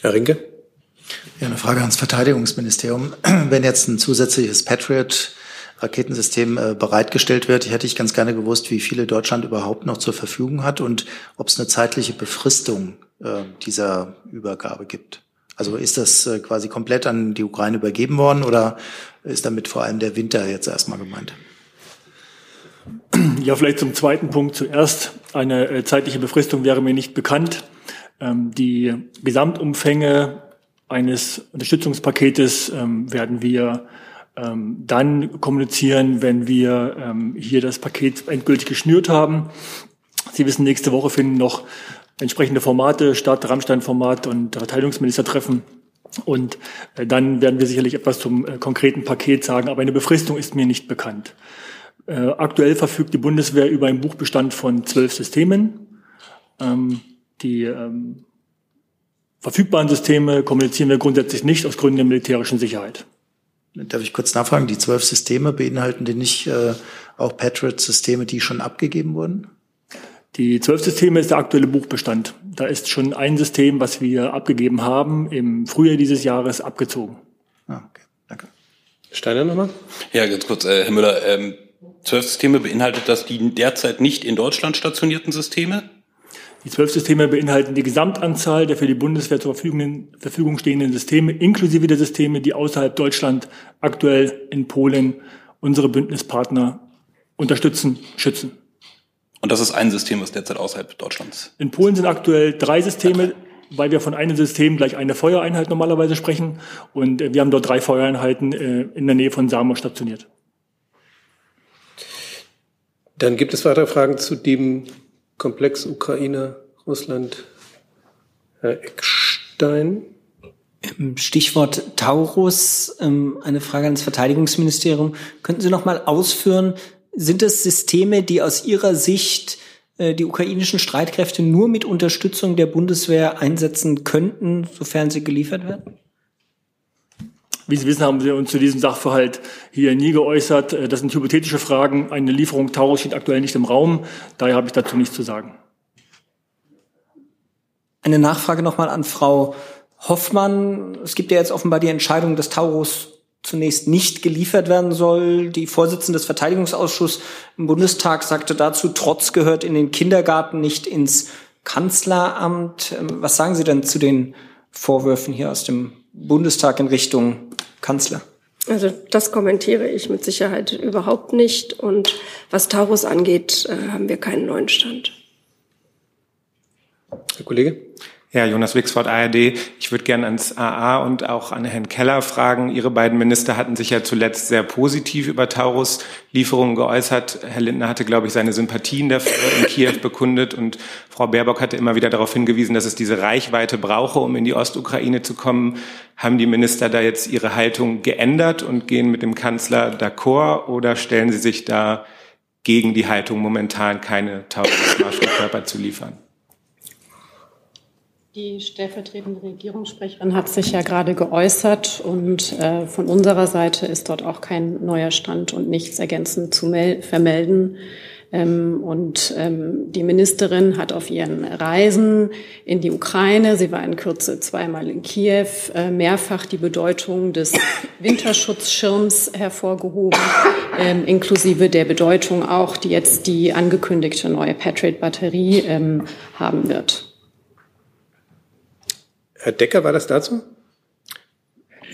Herr Rinke? Ja, eine Frage ans Verteidigungsministerium. *clears throat* Wenn jetzt ein zusätzliches Patriot Raketensystem äh, bereitgestellt wird. hätte ich ganz gerne gewusst, wie viele Deutschland überhaupt noch zur Verfügung hat und ob es eine zeitliche Befristung äh, dieser Übergabe gibt. Also ist das äh, quasi komplett an die Ukraine übergeben worden oder ist damit vor allem der Winter jetzt erstmal gemeint? Ja, vielleicht zum zweiten Punkt zuerst. Eine zeitliche Befristung wäre mir nicht bekannt. Ähm, die Gesamtumfänge eines Unterstützungspaketes ähm, werden wir ähm, dann kommunizieren, wenn wir hier das Paket endgültig geschnürt haben. Sie wissen, nächste Woche finden noch entsprechende Formate statt, Rammstein-Format und Verteidigungsministertreffen. Und äh, dann werden wir sicherlich etwas zum äh, konkreten Paket sagen, aber eine Befristung ist mir nicht bekannt. Äh, aktuell verfügt die Bundeswehr über einen Buchbestand von zwölf Systemen. Ähm, die ähm, verfügbaren Systeme kommunizieren wir grundsätzlich nicht aus Gründen der militärischen Sicherheit. Darf ich kurz nachfragen? Die zwölf Systeme beinhalten die nicht äh, auch Patriot-Systeme, die schon abgegeben wurden? Die zwölf Systeme ist der aktuelle Buchbestand. Da ist schon ein System, was wir abgegeben haben, im Frühjahr dieses Jahres abgezogen. Ah, okay. Danke. Steiner nochmal? Ja, ganz kurz, äh, Herr Müller. Ähm, zwölf Systeme beinhaltet das die derzeit nicht in Deutschland stationierten Systeme? Die zwölf Systeme beinhalten die Gesamtanzahl der für die Bundeswehr zur Verfügung, stehenden Systeme, inklusive der Systeme, die außerhalb Deutschland aktuell in Polen unsere Bündnispartner unterstützen, schützen. Und das ist ein System, was derzeit außerhalb Deutschlands. In Polen sind aktuell drei Systeme, weil wir von einem System gleich eine Feuereinheit normalerweise sprechen. Und äh, wir haben dort drei Feuereinheiten äh, in der Nähe von Samo stationiert. Dann gibt es weitere Fragen zu dem Komplex Ukraine, Russland. Herr Eckstein. Stichwort Taurus, ähm, eine Frage ans Verteidigungsministerium. Könnten Sie noch mal ausführen, sind es Systeme, die aus Ihrer Sicht äh, die ukrainischen Streitkräfte nur mit Unterstützung der Bundeswehr einsetzen könnten, sofern sie geliefert werden? Wie Sie wissen, haben wir uns zu diesem Sachverhalt hier nie geäußert. Äh, das sind hypothetische Fragen. Eine Lieferung Taurus steht aktuell nicht im Raum. Daher habe ich dazu nichts zu sagen. Eine Nachfrage nochmal an Frau Hoffmann. Es gibt ja jetzt offenbar die Entscheidung, dass Taurus zunächst nicht geliefert werden soll. Die Vorsitzende des Verteidigungsausschusses im Bundestag sagte dazu, Trotz gehört in den Kindergarten, nicht ins Kanzleramt. Ähm, was sagen Sie denn zu den Vorwürfen hier aus dem Bundestag in Richtung Kanzler? Also das kommentiere ich mit Sicherheit überhaupt nicht. Und was Taurus angeht, äh, haben wir keinen neuen Stand. Herr Kollege? Ja, Jonas Wixford, ARD. Ich würde gerne ans AA und auch an Herrn Keller fragen. Ihre beiden Minister hatten sich ja zuletzt sehr positiv über Taurus-Lieferungen geäußert. Herr Lindner hatte, glaube ich, seine Sympathien dafür in Kiew bekundet und Frau Baerbock hatte immer wieder darauf hingewiesen, dass es diese Reichweite brauche, um in die Ostukraine zu kommen. Haben die Minister da jetzt ihre Haltung geändert und gehen mit dem Kanzler d'accord oder stellen sie sich da gegen die Haltung, momentan keine Taurus-Marschflugkörper zu liefern? Die stellvertretende Regierungssprecherin hat sich ja gerade geäußert und äh, von unserer Seite ist dort auch kein neuer Stand und nichts ergänzend zu vermelden. Ähm, und ähm, die Ministerin hat auf ihren Reisen in die Ukraine, sie war in Kürze zweimal in Kiew, äh, mehrfach die Bedeutung des Winterschutzschirms hervorgehoben, ähm, inklusive der Bedeutung auch, die jetzt die angekündigte neue Patriot-Batterie ähm, haben wird. Herr Decker, war das dazu?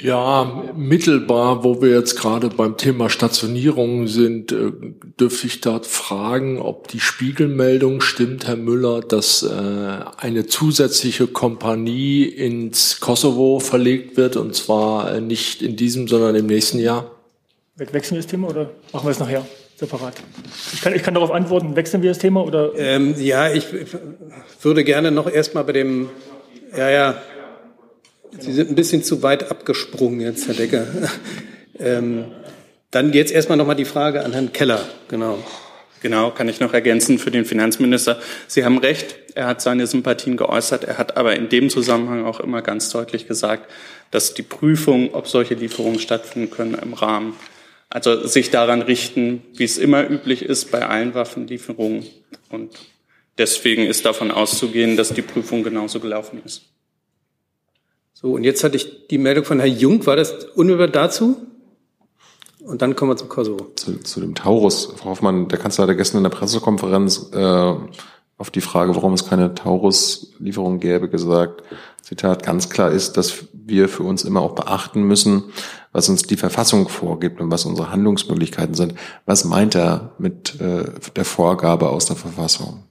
Ja, mittelbar, wo wir jetzt gerade beim Thema Stationierung sind, äh, dürfte ich dort fragen, ob die Spiegelmeldung stimmt, Herr Müller, dass äh, eine zusätzliche Kompanie ins Kosovo verlegt wird, und zwar äh, nicht in diesem, sondern im nächsten Jahr? Wechseln wir das Thema oder machen wir es nachher separat? Ich kann, ich kann darauf antworten, wechseln wir das Thema oder? Ähm, ja, ich würde gerne noch erstmal bei dem, ja, ja, Sie sind ein bisschen zu weit abgesprungen jetzt, Herr Decker. *laughs* ähm, dann jetzt erstmal nochmal die Frage an Herrn Keller. Genau. Genau, kann ich noch ergänzen für den Finanzminister. Sie haben recht, er hat seine Sympathien geäußert. Er hat aber in dem Zusammenhang auch immer ganz deutlich gesagt, dass die Prüfung, ob solche Lieferungen stattfinden können, im Rahmen, also sich daran richten, wie es immer üblich ist bei allen Waffenlieferungen. Und deswegen ist davon auszugehen, dass die Prüfung genauso gelaufen ist. So, und jetzt hatte ich die Meldung von Herrn Jung. War das unmittelbar dazu? Und dann kommen wir zum Kosovo. Zu, zu dem Taurus. Frau Hoffmann, der Kanzler hat gestern in der Pressekonferenz äh, auf die Frage, warum es keine Taurus-Lieferung gäbe, gesagt, Zitat, ganz klar ist, dass wir für uns immer auch beachten müssen, was uns die Verfassung vorgibt und was unsere Handlungsmöglichkeiten sind. Was meint er mit äh, der Vorgabe aus der Verfassung?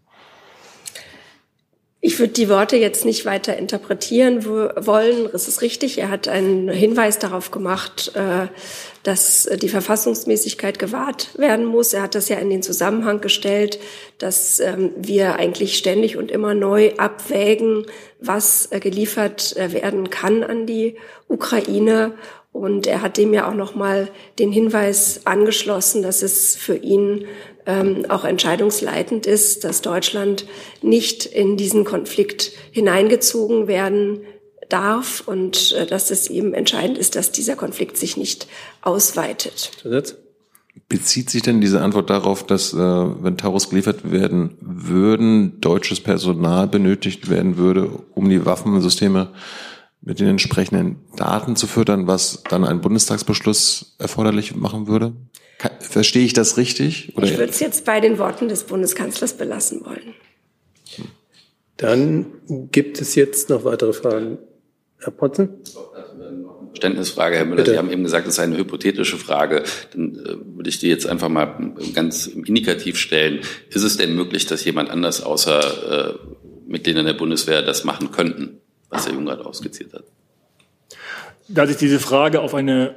Ich würde die Worte jetzt nicht weiter interpretieren wollen. Es ist richtig, er hat einen Hinweis darauf gemacht, äh, dass die Verfassungsmäßigkeit gewahrt werden muss. Er hat das ja in den Zusammenhang gestellt, dass ähm, wir eigentlich ständig und immer neu abwägen, was äh, geliefert äh, werden kann an die Ukraine. Und er hat dem ja auch noch mal den Hinweis angeschlossen, dass es für ihn ähm, auch entscheidungsleitend ist, dass Deutschland nicht in diesen Konflikt hineingezogen werden darf und äh, dass es eben entscheidend ist, dass dieser Konflikt sich nicht ausweitet. Bezieht sich denn diese Antwort darauf, dass äh, wenn Taurus geliefert werden würden, deutsches Personal benötigt werden würde, um die Waffensysteme mit den entsprechenden Daten zu füttern, was dann ein Bundestagsbeschluss erforderlich machen würde? Verstehe ich das richtig? Oder Ich würde es jetzt bei den Worten des Bundeskanzlers belassen wollen. Dann gibt es jetzt noch weitere Fragen. Herr Potzen? Verständnisfrage, Herr Müller. Bitte. Sie haben eben gesagt, es sei eine hypothetische Frage. Dann äh, würde ich die jetzt einfach mal ganz indikativ stellen. Ist es denn möglich, dass jemand anders außer äh, Mitgliedern der Bundeswehr das machen könnten, was Herr Jung gerade ausskizziert hat? Da sich diese Frage auf eine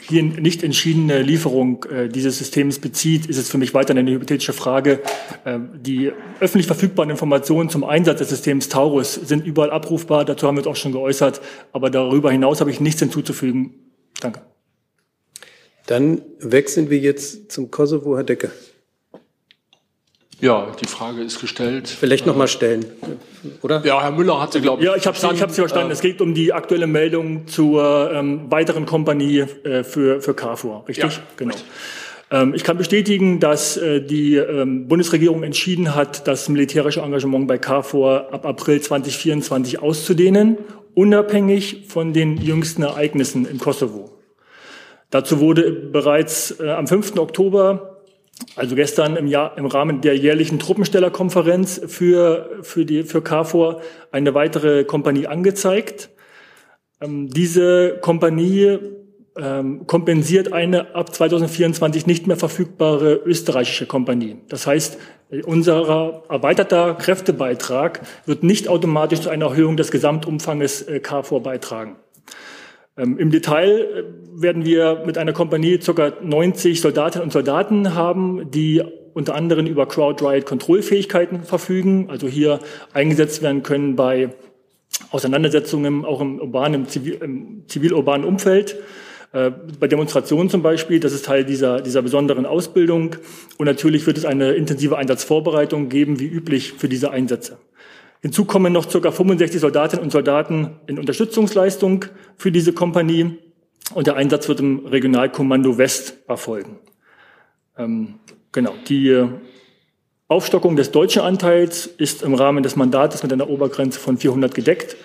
hier nicht entschiedene Lieferung äh, dieses Systems bezieht, ist es für mich weiterhin eine hypothetische Frage. Ähm, die öffentlich verfügbaren Informationen zum Einsatz des Systems Taurus sind überall abrufbar. Dazu haben wir uns auch schon geäußert. Aber darüber hinaus habe ich nichts hinzuzufügen. Danke. Dann wechseln wir jetzt zum Kosovo, Herr Decker. Ja, die Frage ist gestellt. Vielleicht noch mal stellen, oder? Ja, Herr Müller hat sie, glaube ich, Ja, ich habe sie, ich hab sie verstanden. Äh, Es geht um die aktuelle Meldung zur ähm, weiteren Kompanie äh, für, für Carrefour, richtig? Ja, genau. Ähm, ich kann bestätigen, dass äh, die ähm, Bundesregierung entschieden hat, das militärische Engagement bei Carrefour ab April 2024 auszudehnen, unabhängig von den jüngsten Ereignissen im Kosovo. Dazu wurde bereits äh, am 5. Oktober also gestern im, Jahr, im Rahmen der jährlichen Truppenstellerkonferenz für, für, die, für KFOR eine weitere Kompanie angezeigt. Ähm, diese Kompanie ähm, kompensiert eine ab 2024 nicht mehr verfügbare österreichische Kompanie. Das heißt, unser erweiterter Kräftebeitrag wird nicht automatisch zu einer Erhöhung des Gesamtumfanges äh, KFOR beitragen. Ähm, Im Detail äh, werden wir mit einer Kompanie ca. 90 Soldatinnen und Soldaten haben, die unter anderem über Crowd-Ride-Kontrollfähigkeiten verfügen, also hier eingesetzt werden können bei Auseinandersetzungen auch im urbanen, im zivil- im zivil-urbanen Umfeld. Äh, Bei Demonstrationen zum Beispiel, das ist Teil dieser, dieser besonderen Ausbildung. Und natürlich wird es eine intensive Einsatzvorbereitung geben, wie üblich für diese Einsätze. Hinzu kommen noch ca. 65 Soldatinnen und Soldaten in Unterstützungsleistung für diese Kompanie. Und der Einsatz wird im Regionalkommando West erfolgen. Ähm, genau. Die äh, Aufstockung des deutschen Anteils ist im Rahmen des Mandates mit einer Obergrenze von 400 gedeckt.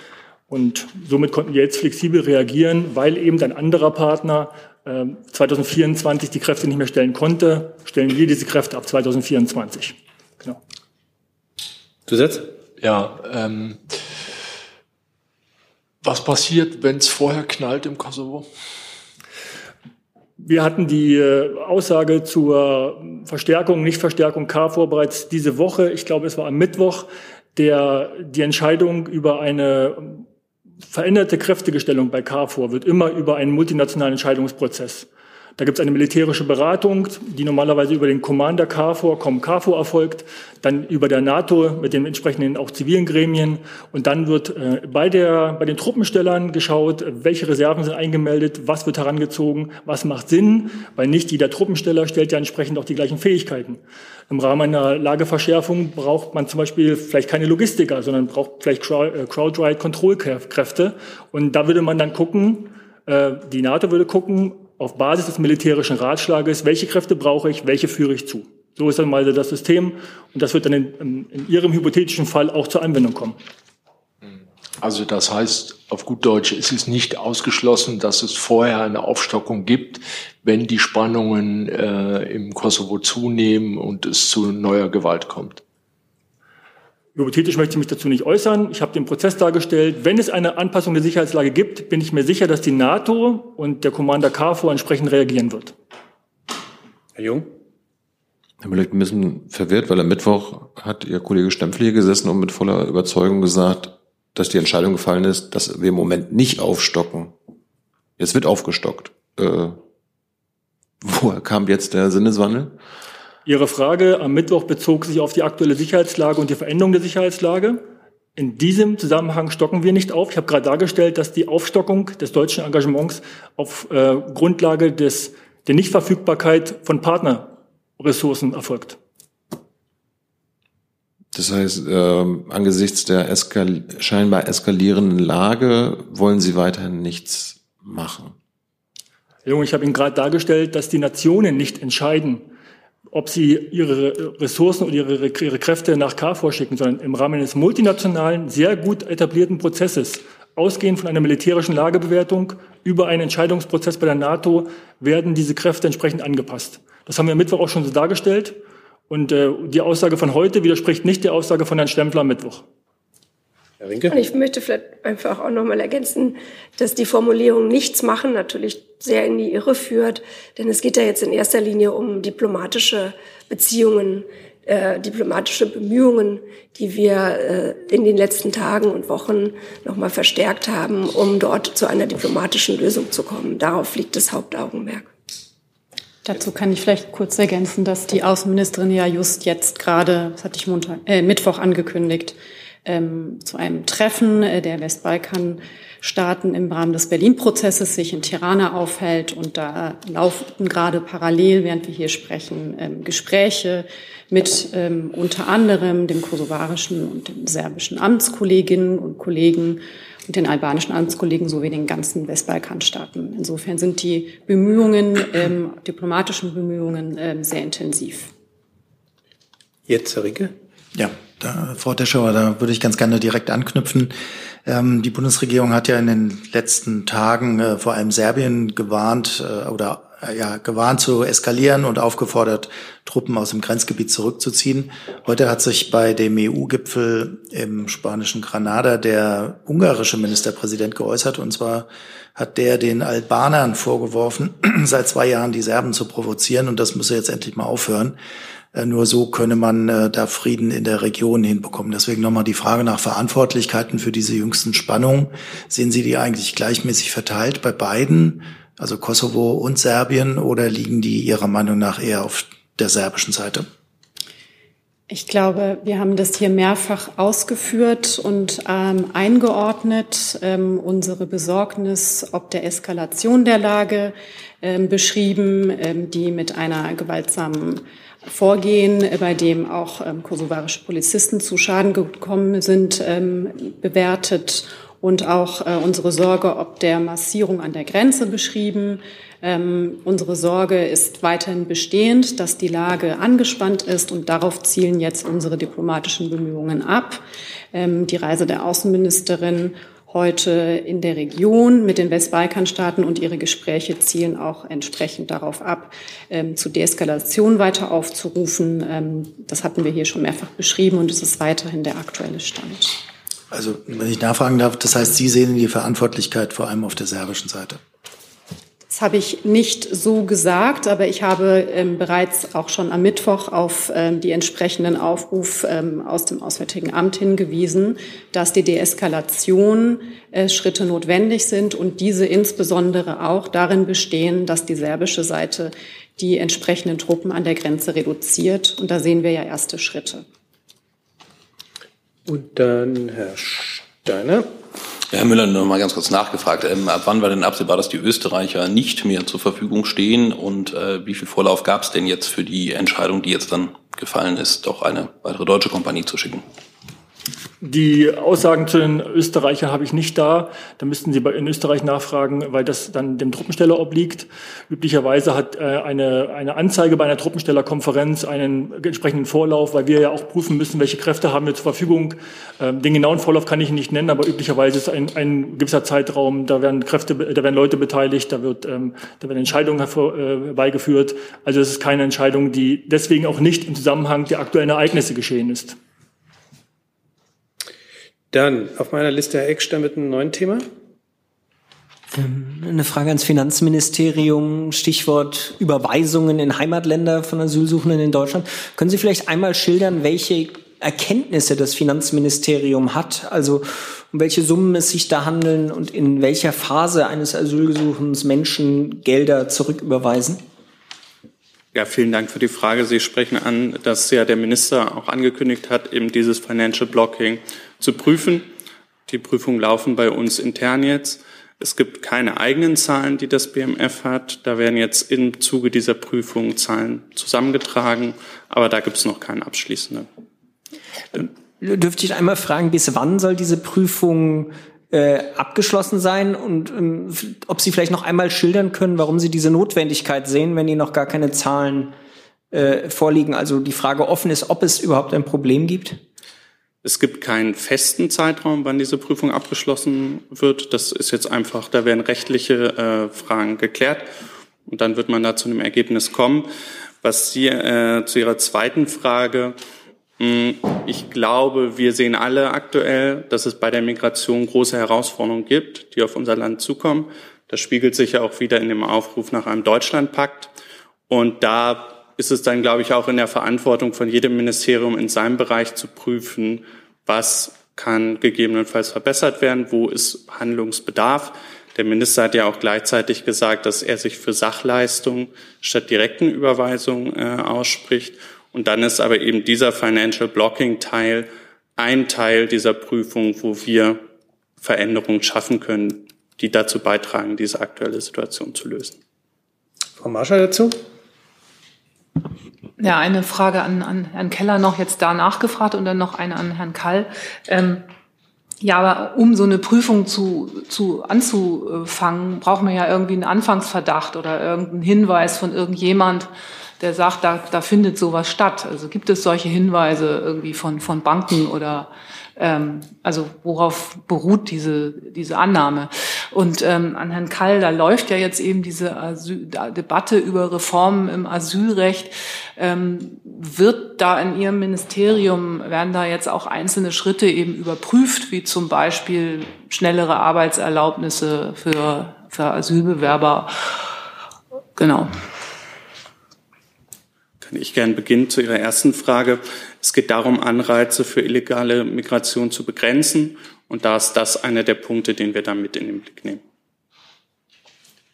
Und somit konnten wir jetzt flexibel reagieren, weil eben ein anderer Partner äh, 2024 die Kräfte nicht mehr stellen konnte, stellen wir diese Kräfte ab 2024. Genau. Zusatz? Ja, ähm, was passiert, wenn es vorher knallt im Kosovo? Wir hatten die äh, Aussage zur Verstärkung, Nichtverstärkung KFOR bereits diese Woche. Ich glaube, es war am Mittwoch, der die Entscheidung über eine veränderte Kräftegestellung bei KFOR wird immer über einen multinationalen Entscheidungsprozess. Da gibt es eine militärische Beratung, die normalerweise über den Commander KFOR, COM KFOR erfolgt, dann über der NATO mit den entsprechenden auch zivilen Gremien und dann wird äh, bei, der, bei den Truppenstellern geschaut, welche Reserven sind eingemeldet, was wird herangezogen, was macht Sinn, weil nicht jeder Truppensteller stellt ja entsprechend auch die gleichen Fähigkeiten. Im Rahmen einer Lageverschärfung braucht man zum Beispiel vielleicht keine Logistiker, sondern braucht vielleicht äh, Crowd-Ride-Kontrollkräfte und da würde man dann gucken, äh, die NATO würde gucken, auf Basis des militärischen Ratschlages, welche Kräfte brauche ich, welche führe ich zu. So ist dann mal das System und das wird dann in, in, Ihrem hypothetischen Fall auch zur Anwendung kommen. Also das heißt, auf gut Deutsch, es ist nicht ausgeschlossen, dass es vorher eine Aufstockung gibt, wenn die Spannungen äh, im Kosovo zunehmen und es zu neuer Gewalt kommt. Hypothetisch möchte ich mich dazu nicht äußern. Ich habe den Prozess dargestellt. Wenn es eine Anpassung der Sicherheitslage gibt, bin ich mir sicher, dass die NATO und der Commander KFOR entsprechend reagieren wird. Herr Jung? Herr Müller, ich bin ein bisschen verwirrt, weil am Mittwoch hat Ihr Kollege Stempfli hier gesessen und mit voller Überzeugung gesagt, dass die Entscheidung gefallen ist, dass wir im Moment nicht aufstocken. Jetzt wird aufgestockt. Äh, woher kam jetzt der Sinneswandel? Ihre Frage am Mittwoch bezog sich auf die aktuelle Sicherheitslage und die Veränderung der Sicherheitslage. In diesem Zusammenhang stocken wir nicht auf. Ich habe gerade dargestellt, dass die Aufstockung des deutschen Engagements auf äh, Grundlage des, der Nichtverfügbarkeit von Partnerressourcen erfolgt. Das heißt, äh, angesichts der eskal scheinbar eskalierenden Lage wollen Sie weiterhin nichts machen. Herr Jung, ich habe Ihnen gerade dargestellt, dass die Nationen nicht entscheiden, ob sie ihre Ressourcen oder ihre, ihre Kräfte nach KFOR schicken, sondern im Rahmen eines multinationalen, sehr gut etablierten Prozesses, ausgehend von einer militärischen Lagebewertung über einen Entscheidungsprozess bei der NATO, werden diese Kräfte entsprechend angepasst. Das haben wir am Mittwoch auch schon so dargestellt. Und äh, die Aussage von heute widerspricht nicht der Aussage von Herrn Stempler am Mittwoch. Herr Rinke? Und ich möchte vielleicht einfach auch noch mal ergänzen, dass die Formulierung nichts machen natürlich sehr in die Irre führt, denn es geht ja jetzt in erster Linie um diplomatische Beziehungen, äh, diplomatische Bemühungen, die wir äh, in den letzten Tagen und Wochen noch mal verstärkt haben, um dort zu einer diplomatischen Lösung zu kommen. Darauf liegt das Hauptaugenmerk. Dazu kann ich vielleicht kurz ergänzen, dass die Außenministerin ja just jetzt gerade, das hatte ich Montag, äh, Mittwoch angekündigt, ähm, zu einem Treffen äh, der Westbalkanstaaten im Rahmen des Berlin-Prozesses sich in Tirana aufhält. Und da laufen gerade parallel, während wir hier sprechen, ähm, Gespräche mit ähm, unter anderem dem kosovarischen und den serbischen Amtskolleginnen und Kollegen und den albanischen Amtskollegen sowie den ganzen Westbalkanstaaten. Insofern sind die Bemühungen, ähm, diplomatischen Bemühungen, ähm, sehr intensiv. Jetzt, Herr Ricke. Ja, da, Frau Teschauer, da würde ich ganz gerne direkt anknüpfen. Ähm, die Bundesregierung hat ja in den letzten Tagen äh, vor allem Serbien gewarnt äh, oder ja, gewarnt zu eskalieren und aufgefordert, Truppen aus dem Grenzgebiet zurückzuziehen. Heute hat sich bei dem EU-Gipfel im spanischen Granada der ungarische Ministerpräsident geäußert. Und zwar hat der den Albanern vorgeworfen, *clears throat* seit zwei Jahren die Serben zu provozieren. Und das müsse jetzt endlich mal aufhören. Äh, nur so könne man äh, da Frieden in der Region hinbekommen. Deswegen nochmal die Frage nach Verantwortlichkeiten für diese jüngsten Spannungen. Sehen Sie die eigentlich gleichmäßig verteilt bei beiden? Also Kosovo und Serbien, oder liegen die Ihrer Meinung nach eher auf der serbischen Seite? Ich glaube, wir haben das hier mehrfach ausgeführt und ähm, eingeordnet, ähm, unsere Besorgnis ob der Eskalation der Lage ähm, beschrieben, ähm, die mit einer gewaltsamen Vorgehen, bei dem auch ähm, kosovarische Polizisten zu Schaden gekommen sind, ähm, bewertet und auch äh, unsere Sorge ob der Massierung an der Grenze beschrieben. Ähm, unsere Sorge ist weiterhin bestehend, dass die Lage angespannt ist und darauf zielen jetzt unsere diplomatischen Bemühungen ab. Ähm, die Reise der Außenministerin heute in der Region mit den Westbalkanstaaten und ihre Gespräche zielen auch entsprechend darauf ab, ähm, zu Deeskalation weiter aufzurufen. Ähm, das hatten wir hier schon mehrfach beschrieben und es ist weiterhin der aktuelle Stand. Also, wenn ich nachfragen darf, das heißt, Sie sehen die Verantwortlichkeit vor allem auf der serbischen Seite. Das habe ich nicht so gesagt, aber ich habe ähm, bereits auch schon am Mittwoch auf ähm, die entsprechenden Aufruf ähm, aus dem Auswärtigen Amt hingewiesen, dass die Deeskalation äh, Schritte notwendig sind und diese insbesondere auch darin bestehen, dass die serbische Seite die entsprechenden Truppen an der Grenze reduziert. Und da sehen wir ja erste Schritte. Und dann Herr Steiner. Herr Müller, noch mal ganz kurz nachgefragt. Ähm, ab wann war denn absehbar, dass die Österreicher nicht mehr zur Verfügung stehen? Und äh, wie viel Vorlauf gab es denn jetzt für die Entscheidung, die jetzt dann gefallen ist, doch eine weitere deutsche Kompanie zu schicken? Die Aussagen zu den Österreichern habe ich nicht da. Da müssten Sie in Österreich nachfragen, weil das dann dem Truppensteller obliegt. Üblicherweise hat äh, eine, eine Anzeige bei einer Truppenstellerkonferenz einen entsprechenden Vorlauf, weil wir ja auch prüfen müssen, welche Kräfte haben wir zur Verfügung. Ähm, den genauen Vorlauf kann ich nicht nennen, aber üblicherweise ist ein, ein gewisser Zeitraum, da werden Kräfte, da werden Leute beteiligt, da, wird, ähm, da werden Entscheidungen herbeigeführt. Also es ist keine Entscheidung, die deswegen auch nicht im Zusammenhang der aktuellen Ereignisse geschehen ist. Dann auf meiner Liste Herr Eckstein mit einem neuen Thema. Ähm, eine Frage ans Finanzministerium, Stichwort Überweisungen in Heimatländer von Asylsuchenden in Deutschland. Können Sie vielleicht einmal schildern, welche Erkenntnisse das Finanzministerium hat, also um welche Summen es sich da handeln und in welcher Phase eines Asylgesuchens Menschen Gelder zurücküberweisen? Ja, vielen Dank für die Frage. Sie sprechen an, dass ja der Minister auch angekündigt hat, eben dieses Financial Blocking zu prüfen. Die Prüfungen laufen bei uns intern jetzt. Es gibt keine eigenen Zahlen, die das BMF hat. Da werden jetzt im Zuge dieser Prüfung Zahlen zusammengetragen, aber da gibt es noch keine abschließenden. Dürfte ich einmal fragen, bis wann soll diese Prüfung äh, abgeschlossen sein und ähm, ob Sie vielleicht noch einmal schildern können, warum Sie diese Notwendigkeit sehen, wenn Ihnen noch gar keine Zahlen äh, vorliegen. Also die Frage offen ist, ob es überhaupt ein Problem gibt. Es gibt keinen festen Zeitraum, wann diese Prüfung abgeschlossen wird. Das ist jetzt einfach, da werden rechtliche äh, Fragen geklärt und dann wird man da zu einem Ergebnis kommen. Was Sie äh, zu Ihrer zweiten Frage hm, ich glaube, wir sehen alle aktuell, dass es bei der Migration große Herausforderungen gibt, die auf unser Land zukommen. Das spiegelt sich ja auch wieder in dem Aufruf nach einem Deutschlandpakt. Und da ist es dann, glaube ich, auch in der Verantwortung von jedem Ministerium in seinem Bereich zu prüfen, was kann gegebenenfalls verbessert werden, wo ist Handlungsbedarf. Der Minister hat ja auch gleichzeitig gesagt, dass er sich für Sachleistungen statt direkten Überweisungen äh, ausspricht. Und dann ist aber eben dieser Financial Blocking Teil ein Teil dieser Prüfung, wo wir Veränderungen schaffen können, die dazu beitragen, diese aktuelle Situation zu lösen. Frau Marschall dazu? Ja, eine Frage an, an Herrn Keller noch jetzt da nachgefragt und dann noch eine an Herrn Kall. Ähm, ja, aber um so eine Prüfung zu, zu anzufangen, braucht man ja irgendwie einen Anfangsverdacht oder irgendeinen Hinweis von irgendjemand, der sagt, da, da findet sowas statt. Also gibt es solche Hinweise irgendwie von, von Banken oder ähm, also worauf beruht diese, diese Annahme? Und ähm, an Herrn Kall, da läuft ja jetzt eben diese Asyl, Debatte über Reformen im Asylrecht. Ähm, wird da in Ihrem Ministerium, werden da jetzt auch einzelne Schritte eben überprüft, wie zum Beispiel schnellere Arbeitserlaubnisse für, für Asylbewerber? Genau kann ich gern beginnen zu Ihrer ersten Frage. Es geht darum, Anreize für illegale Migration zu begrenzen. Und da ist das einer der Punkte, den wir da mit in den Blick nehmen.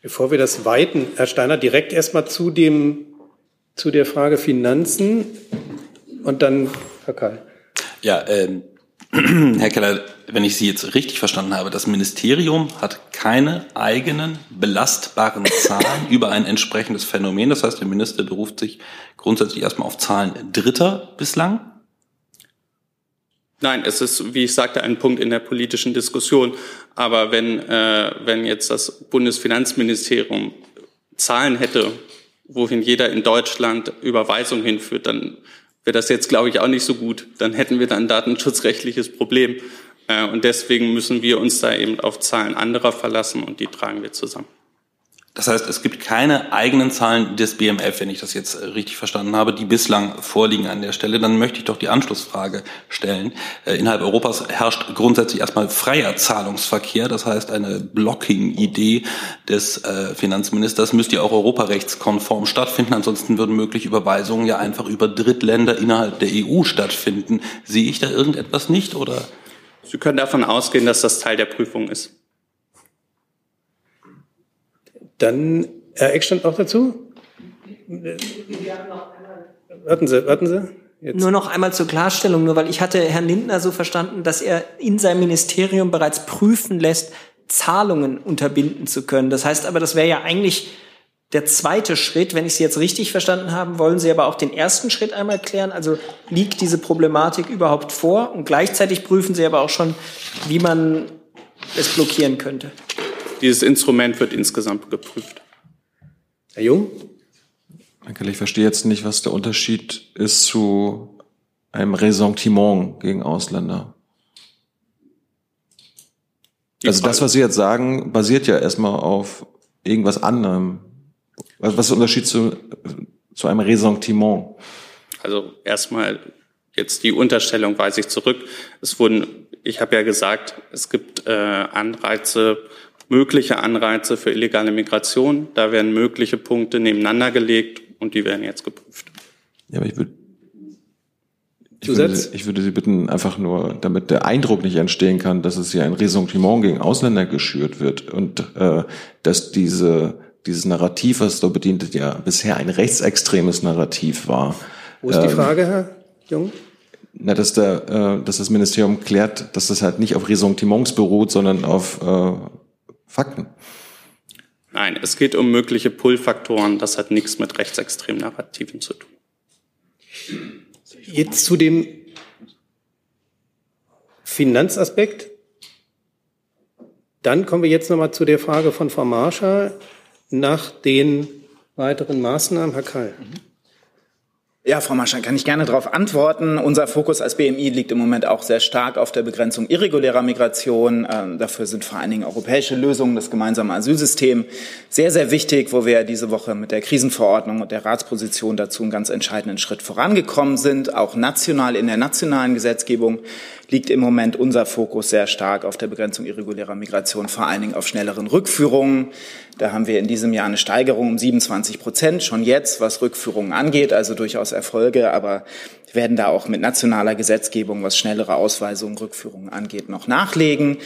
Bevor wir das weiten, Herr Steiner, direkt erstmal zu dem, zu der Frage Finanzen und dann Herr Kall. Ja, ähm, *clears throat* Herr Keller, wenn ich Sie jetzt richtig verstanden habe, das Ministerium hat keine eigenen belastbaren *coughs* Zahlen über ein entsprechendes Phänomen. Das heißt, der Minister beruft sich grundsätzlich erstmal auf Zahlen Dritter bislang. Nein, es ist, wie ich sagte, ein Punkt in der politischen Diskussion. Aber wenn, äh, wenn jetzt das Bundesfinanzministerium Zahlen hätte, wohin jeder in Deutschland Überweisung hinführt, dann wäre das jetzt, glaube ich, auch nicht so gut. Dann hätten wir da ein datenschutzrechtliches Problem. Äh, und deswegen müssen wir uns da eben auf Zahlen anderer verlassen und die tragen wir zusammen. Das heißt, es gibt keine eigenen Zahlen des BMF, wenn ich das jetzt richtig verstanden habe, die bislang vorliegen an der Stelle. Dann möchte ich doch die Anschlussfrage stellen. Äh, innerhalb Europas herrscht grundsätzlich erstmal freier Zahlungsverkehr. Das heißt, eine Blocking-Idee des äh, Finanzministers müsste ja auch europarechtskonform stattfinden. Ansonsten würden mögliche Überweisungen ja einfach über Drittländer innerhalb der EU stattfinden. Sehe ich da irgendetwas nicht oder? Sie können davon ausgehen, dass das Teil der Prüfung ist. Dann Herr Eckstand noch dazu? Warten Sie, warten Sie. Jetzt. Nur noch einmal zur Klarstellung, nur weil ich hatte Herrn Lindner so verstanden, dass er in seinem Ministerium bereits prüfen lässt, Zahlungen unterbinden zu können. Das heißt aber, das wäre ja eigentlich der zweite Schritt. Wenn ich Sie jetzt richtig verstanden habe, wollen Sie aber auch den ersten Schritt einmal klären. Also liegt diese Problematik überhaupt vor? Und gleichzeitig prüfen Sie aber auch schon, wie man es blockieren könnte. Dieses Instrument wird insgesamt geprüft. Herr Jung? Ich verstehe jetzt nicht, was der Unterschied ist zu einem Ressentiment gegen Ausländer. also das, was Sie jetzt sagen, basiert ja erstmal auf irgendwas anderem. Was ist der Unterschied zu, zu einem Ressentiment? Also erstmal jetzt die Unterstellung weise ich zurück. Es wurden, ich habe ja gesagt, es gibt äh, Anreize mögliche Anreize für illegale Migration. Da werden mögliche Punkte nebeneinander gelegt und die werden jetzt geprüft. Ja, aber ich würde ich würde, ich würde Sie bitten, einfach nur, damit der Eindruck nicht entstehen kann, dass es hier ein Ressentiment gegen Ausländer geschürt wird und äh, dass diese, dieses Narrativ, was da bedient, ja bisher ein rechtsextremes Narrativ war. Wo ist die ähm, Frage, Herr Jung? Na, dass, der, äh, dass das Ministerium klärt, dass das halt nicht auf Ressentiments beruht, sondern auf äh, Fakten. Nein, es geht um mögliche Pull-Faktoren. Das hat nichts mit rechtsextremen Narrativen zu tun. Jetzt zu dem, Finanzaspekt. Dann kommen wir jetzt nochmal zu der Frage von Frau Marscher nach den weiteren Maßnahmen. Herr Kall. Ja, Frau Marschall, kann ich gerne darauf antworten. Unser Fokus als BMI liegt im Moment auch sehr stark auf der Begrenzung irregulärer Migration. Ähm, dafür sind vor allen Dingen europäische Lösungen, das gemeinsame Asylsystem sehr, sehr wichtig, wo wir diese Woche mit der Krisenverordnung und der Ratsposition dazu einen ganz entscheidenden Schritt vorangekommen sind. Auch national in der nationalen Gesetzgebung liegt im Moment unser Fokus sehr stark auf der Begrenzung irregulärer Migration, vor allen Dingen auf schnelleren Rückführungen. Da haben wir in diesem Jahr eine Steigerung um 27 Prozent schon jetzt, was Rückführungen angeht, also durchaus Erfolge, aber werden da auch mit nationaler Gesetzgebung, was schnellere Ausweisungen, Rückführungen angeht, noch nachlegen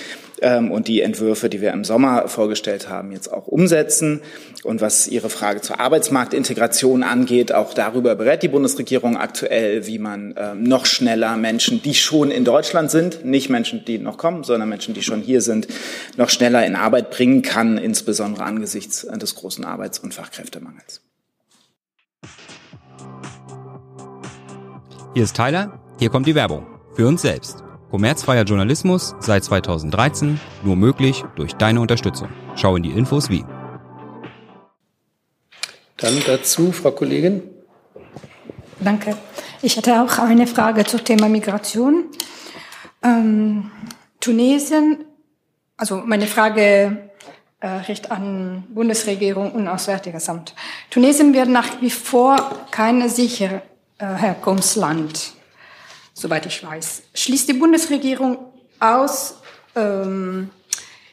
ähm, und die Entwürfe, die wir im Sommer vorgestellt haben, jetzt auch umsetzen. Und was Ihre Frage zur Arbeitsmarktintegration angeht, auch darüber berät die Bundesregierung aktuell, wie man ähm, noch schneller Menschen, die schon in Deutschland sind, nicht Menschen, die noch kommen, sondern Menschen, die schon hier sind, noch schneller in Arbeit bringen kann, insbesondere angesichts des großen Arbeits- und Fachkräftemangels. Hier ist Tyler, hier kommt die Werbung. Für uns selbst. Kommerzfreier Journalismus seit 2013, nur möglich durch deine Unterstützung. Schau in die Infos wie. Dann dazu, Frau Kollegin. Danke. Ich hatte auch eine Frage zum Thema Migration. Ähm, Tunesien, also meine Frage äh, richtet an Bundesregierung und Auswärtiges Amt. Tunesien wird nach wie vor keine sichere Herkunftsland, soweit ich weiß. Schließt die Bundesregierung aus, ähm,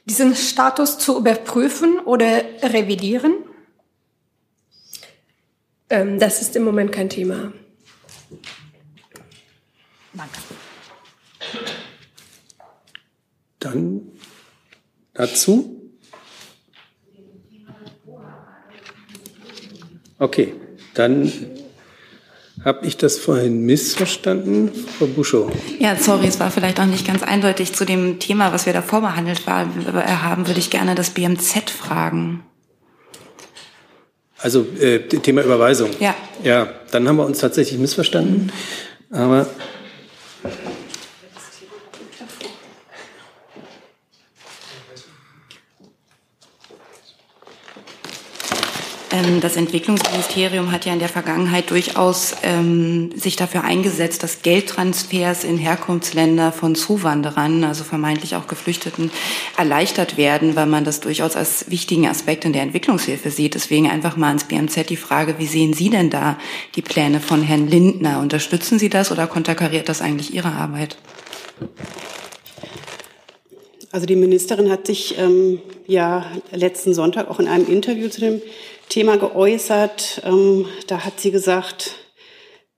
diesen Status zu überprüfen oder revidieren? Ähm, das ist im Moment kein Thema. Danke. Dann dazu. Okay, dann habe ich das vorhin missverstanden, Frau Buschow? Ja, sorry, es war vielleicht auch nicht ganz eindeutig zu dem Thema, was wir davor behandelt haben, würde ich gerne das BMZ fragen. Also äh, Thema Überweisung. Ja. Ja, dann haben wir uns tatsächlich missverstanden. Aber das Entwicklungsministerium hat ja in der Vergangenheit durchaus ähm, sich dafür eingesetzt, dass Geldtransfers in Herkunftsländer von Zuwanderern, also vermeintlich auch Geflüchteten, erleichtert werden, weil man das durchaus als wichtigen Aspekt in der Entwicklungshilfe sieht. Deswegen einfach mal ans BMZ die Frage, wie sehen Sie denn da die Pläne von Herrn Lindner? Unterstützen Sie das oder konterkariert das eigentlich Ihre Arbeit? Also die Ministerin hat sich ähm, ja letzten Sonntag auch in einem Interview zu dem Thema geäußert. Ähm, da hat sie gesagt,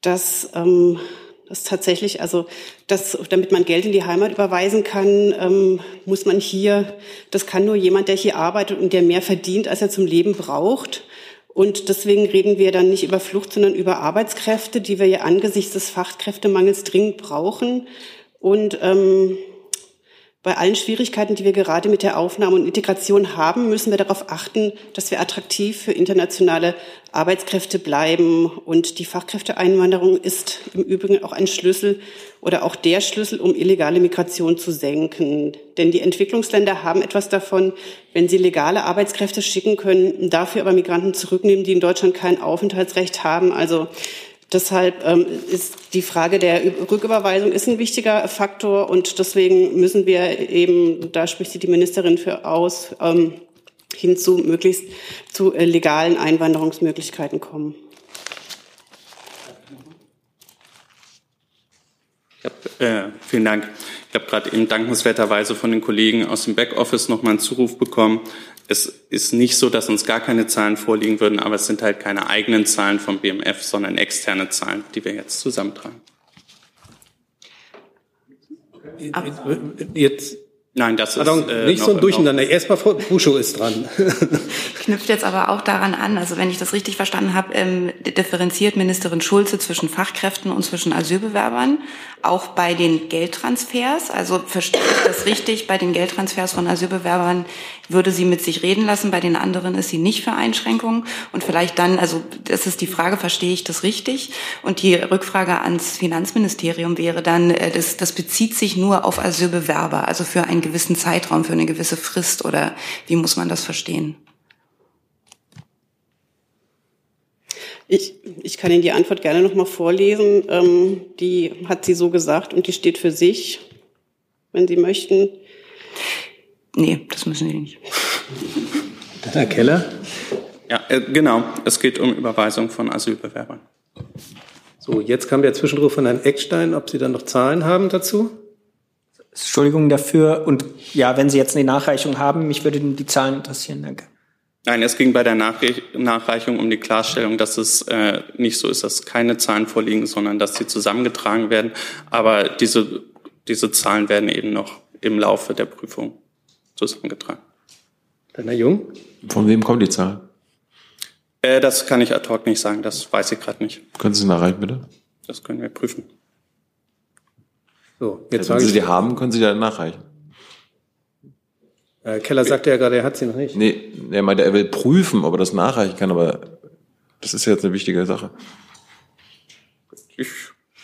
dass ähm, das tatsächlich, also dass, damit man Geld in die Heimat überweisen kann, ähm, muss man hier, das kann nur jemand, der hier arbeitet und der mehr verdient, als er zum Leben braucht. Und deswegen reden wir dann nicht über Flucht, sondern über Arbeitskräfte, die wir ja angesichts des Fachkräftemangels dringend brauchen. Und ähm, bei allen Schwierigkeiten, die wir gerade mit der Aufnahme und Integration haben, müssen wir darauf achten, dass wir attraktiv für internationale Arbeitskräfte bleiben. Und die Fachkräfteeinwanderung ist im Übrigen auch ein Schlüssel oder auch der Schlüssel, um illegale Migration zu senken. Denn die Entwicklungsländer haben etwas davon, wenn sie legale Arbeitskräfte schicken können, dafür aber Migranten zurücknehmen, die in Deutschland kein Aufenthaltsrecht haben. Also Deshalb ähm, ist die Frage der Rücküberweisung ist ein wichtiger Faktor und deswegen müssen wir eben, da spricht die Ministerin für aus, ähm, hinzu möglichst zu äh, legalen Einwanderungsmöglichkeiten kommen. Hab, äh, vielen Dank. Ich habe gerade eben dankenswerterweise von den Kollegen aus dem Backoffice noch mal einen Zuruf bekommen, es ist nicht so, dass uns gar keine Zahlen vorliegen würden, aber es sind halt keine eigenen Zahlen vom BMF, sondern externe Zahlen, die wir jetzt zusammentragen. Jetzt Nein, das ist äh, nicht so ein Durcheinander. Erstmal Frau Buschow ist dran. *laughs* Knüpft jetzt aber auch daran an, also wenn ich das richtig verstanden habe, ähm, differenziert Ministerin Schulze zwischen Fachkräften und zwischen Asylbewerbern, auch bei den Geldtransfers. Also verstehe ich das richtig? Bei den Geldtransfers von Asylbewerbern würde sie mit sich reden lassen, bei den anderen ist sie nicht für Einschränkungen. Und vielleicht dann, also das ist die Frage, verstehe ich das richtig? Und die Rückfrage ans Finanzministerium wäre dann, äh, das, das bezieht sich nur auf Asylbewerber, also für ein gewissen Zeitraum, für eine gewisse Frist oder wie muss man das verstehen? Ich, ich kann Ihnen die Antwort gerne noch mal vorlesen. Ähm, die hat sie so gesagt und die steht für sich, wenn Sie möchten. Nee, das müssen Sie nicht. *laughs* Herr Keller? Ja, äh, genau. Es geht um Überweisung von Asylbewerbern. So, jetzt kam der Zwischenruf von Herrn Eckstein, ob Sie dann noch Zahlen haben dazu? Entschuldigung dafür. Und ja, wenn Sie jetzt eine Nachreichung haben, mich würden die Zahlen interessieren. Danke. Nein, es ging bei der Nachreichung um die Klarstellung, dass es äh, nicht so ist, dass keine Zahlen vorliegen, sondern dass sie zusammengetragen werden. Aber diese, diese Zahlen werden eben noch im Laufe der Prüfung zusammengetragen. Dann Herr Jung? Von wem kommt die Zahl? Äh, das kann ich ad hoc nicht sagen, das weiß ich gerade nicht. Können Sie nachreichen, bitte? Das können wir prüfen. So, jetzt ja, wenn Sie die haben, können Sie die nachreichen. Herr Keller sagte ja gerade, er hat sie noch nicht. Nee, er meinte, er will prüfen, ob er das nachreichen kann, aber das ist jetzt eine wichtige Sache. Ich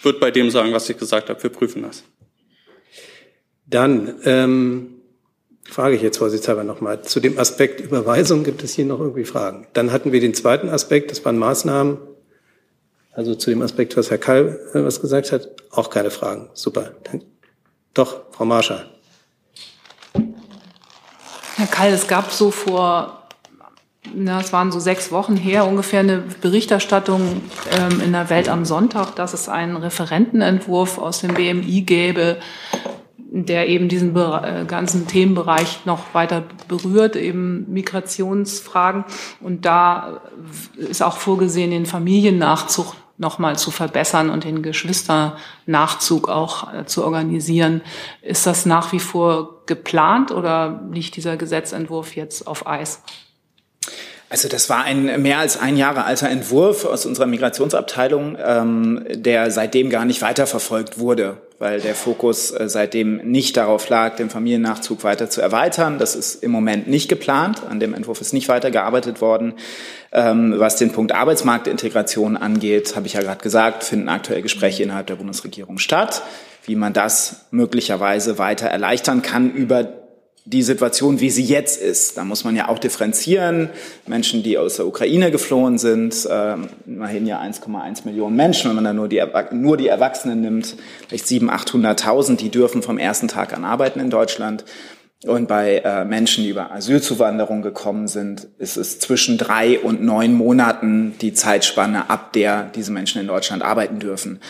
würde bei dem sagen, was ich gesagt habe, wir prüfen das. Dann ähm, frage ich jetzt vorsichtshalber nochmal. Zu dem Aspekt Überweisung gibt es hier noch irgendwie Fragen. Dann hatten wir den zweiten Aspekt, das waren Maßnahmen. Also zu dem Aspekt, was Herr Kall äh, was gesagt hat, auch keine Fragen. Super. Doch, Frau Marscher. Herr Kall, es gab so vor, na, es waren so sechs Wochen her, ungefähr eine Berichterstattung ähm, in der Welt am Sonntag, dass es einen Referentenentwurf aus dem BMI gäbe, der eben diesen äh, ganzen Themenbereich noch weiter berührt, eben Migrationsfragen. Und da ist auch vorgesehen, den Familiennachzug nochmal zu verbessern und den Geschwisternachzug auch äh, zu organisieren. Ist das nach wie vor geplant oder liegt dieser Gesetzentwurf jetzt auf Eis? Also das war ein mehr als ein Jahre alter Entwurf aus unserer Migrationsabteilung, ähm, der seitdem gar nicht weiterverfolgt wurde, weil der Fokus äh, seitdem nicht darauf lag, den Familiennachzug weiter zu erweitern. Das ist im Moment nicht geplant. An dem Entwurf ist nicht weitergearbeitet worden. Ähm, was den Punkt Arbeitsmarktintegration angeht, habe ich ja gerade gesagt, finden aktuell Gespräche innerhalb der Bundesregierung statt, wie man das möglicherweise weiter erleichtern kann über die Situation, wie sie jetzt ist. Da muss man ja auch differenzieren. Menschen, die aus der Ukraine geflohen sind, äh, immerhin ja 1,1 Millionen Menschen, wenn man da nur die, nur die Erwachsenen nimmt, vielleicht 700.000, 800.000, die dürfen vom ersten Tag an arbeiten in Deutschland. Und bei äh, Menschen, die über Asylzuwanderung gekommen sind, ist es zwischen drei und neun Monaten die Zeitspanne, ab der diese Menschen in Deutschland arbeiten dürfen.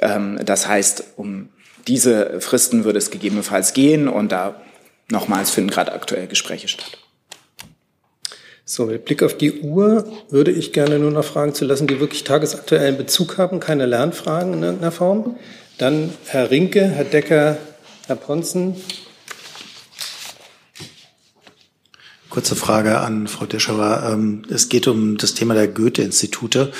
Ähm, das heißt, um diese Fristen würde es gegebenenfalls gehen und da nochmals finden gerade aktuell Gespräche statt. So, mit Blick auf die Uhr würde ich gerne nur noch Fragen zu lassen, die wirklich tagesaktuellen Bezug haben, keine Lernfragen in irgendeiner Form. Dann Herr Rinke, Herr Decker, Herr Ponzen. Kurze Frage an Frau Deschauer. Ähm, es geht um das Thema der Goethe-Institute.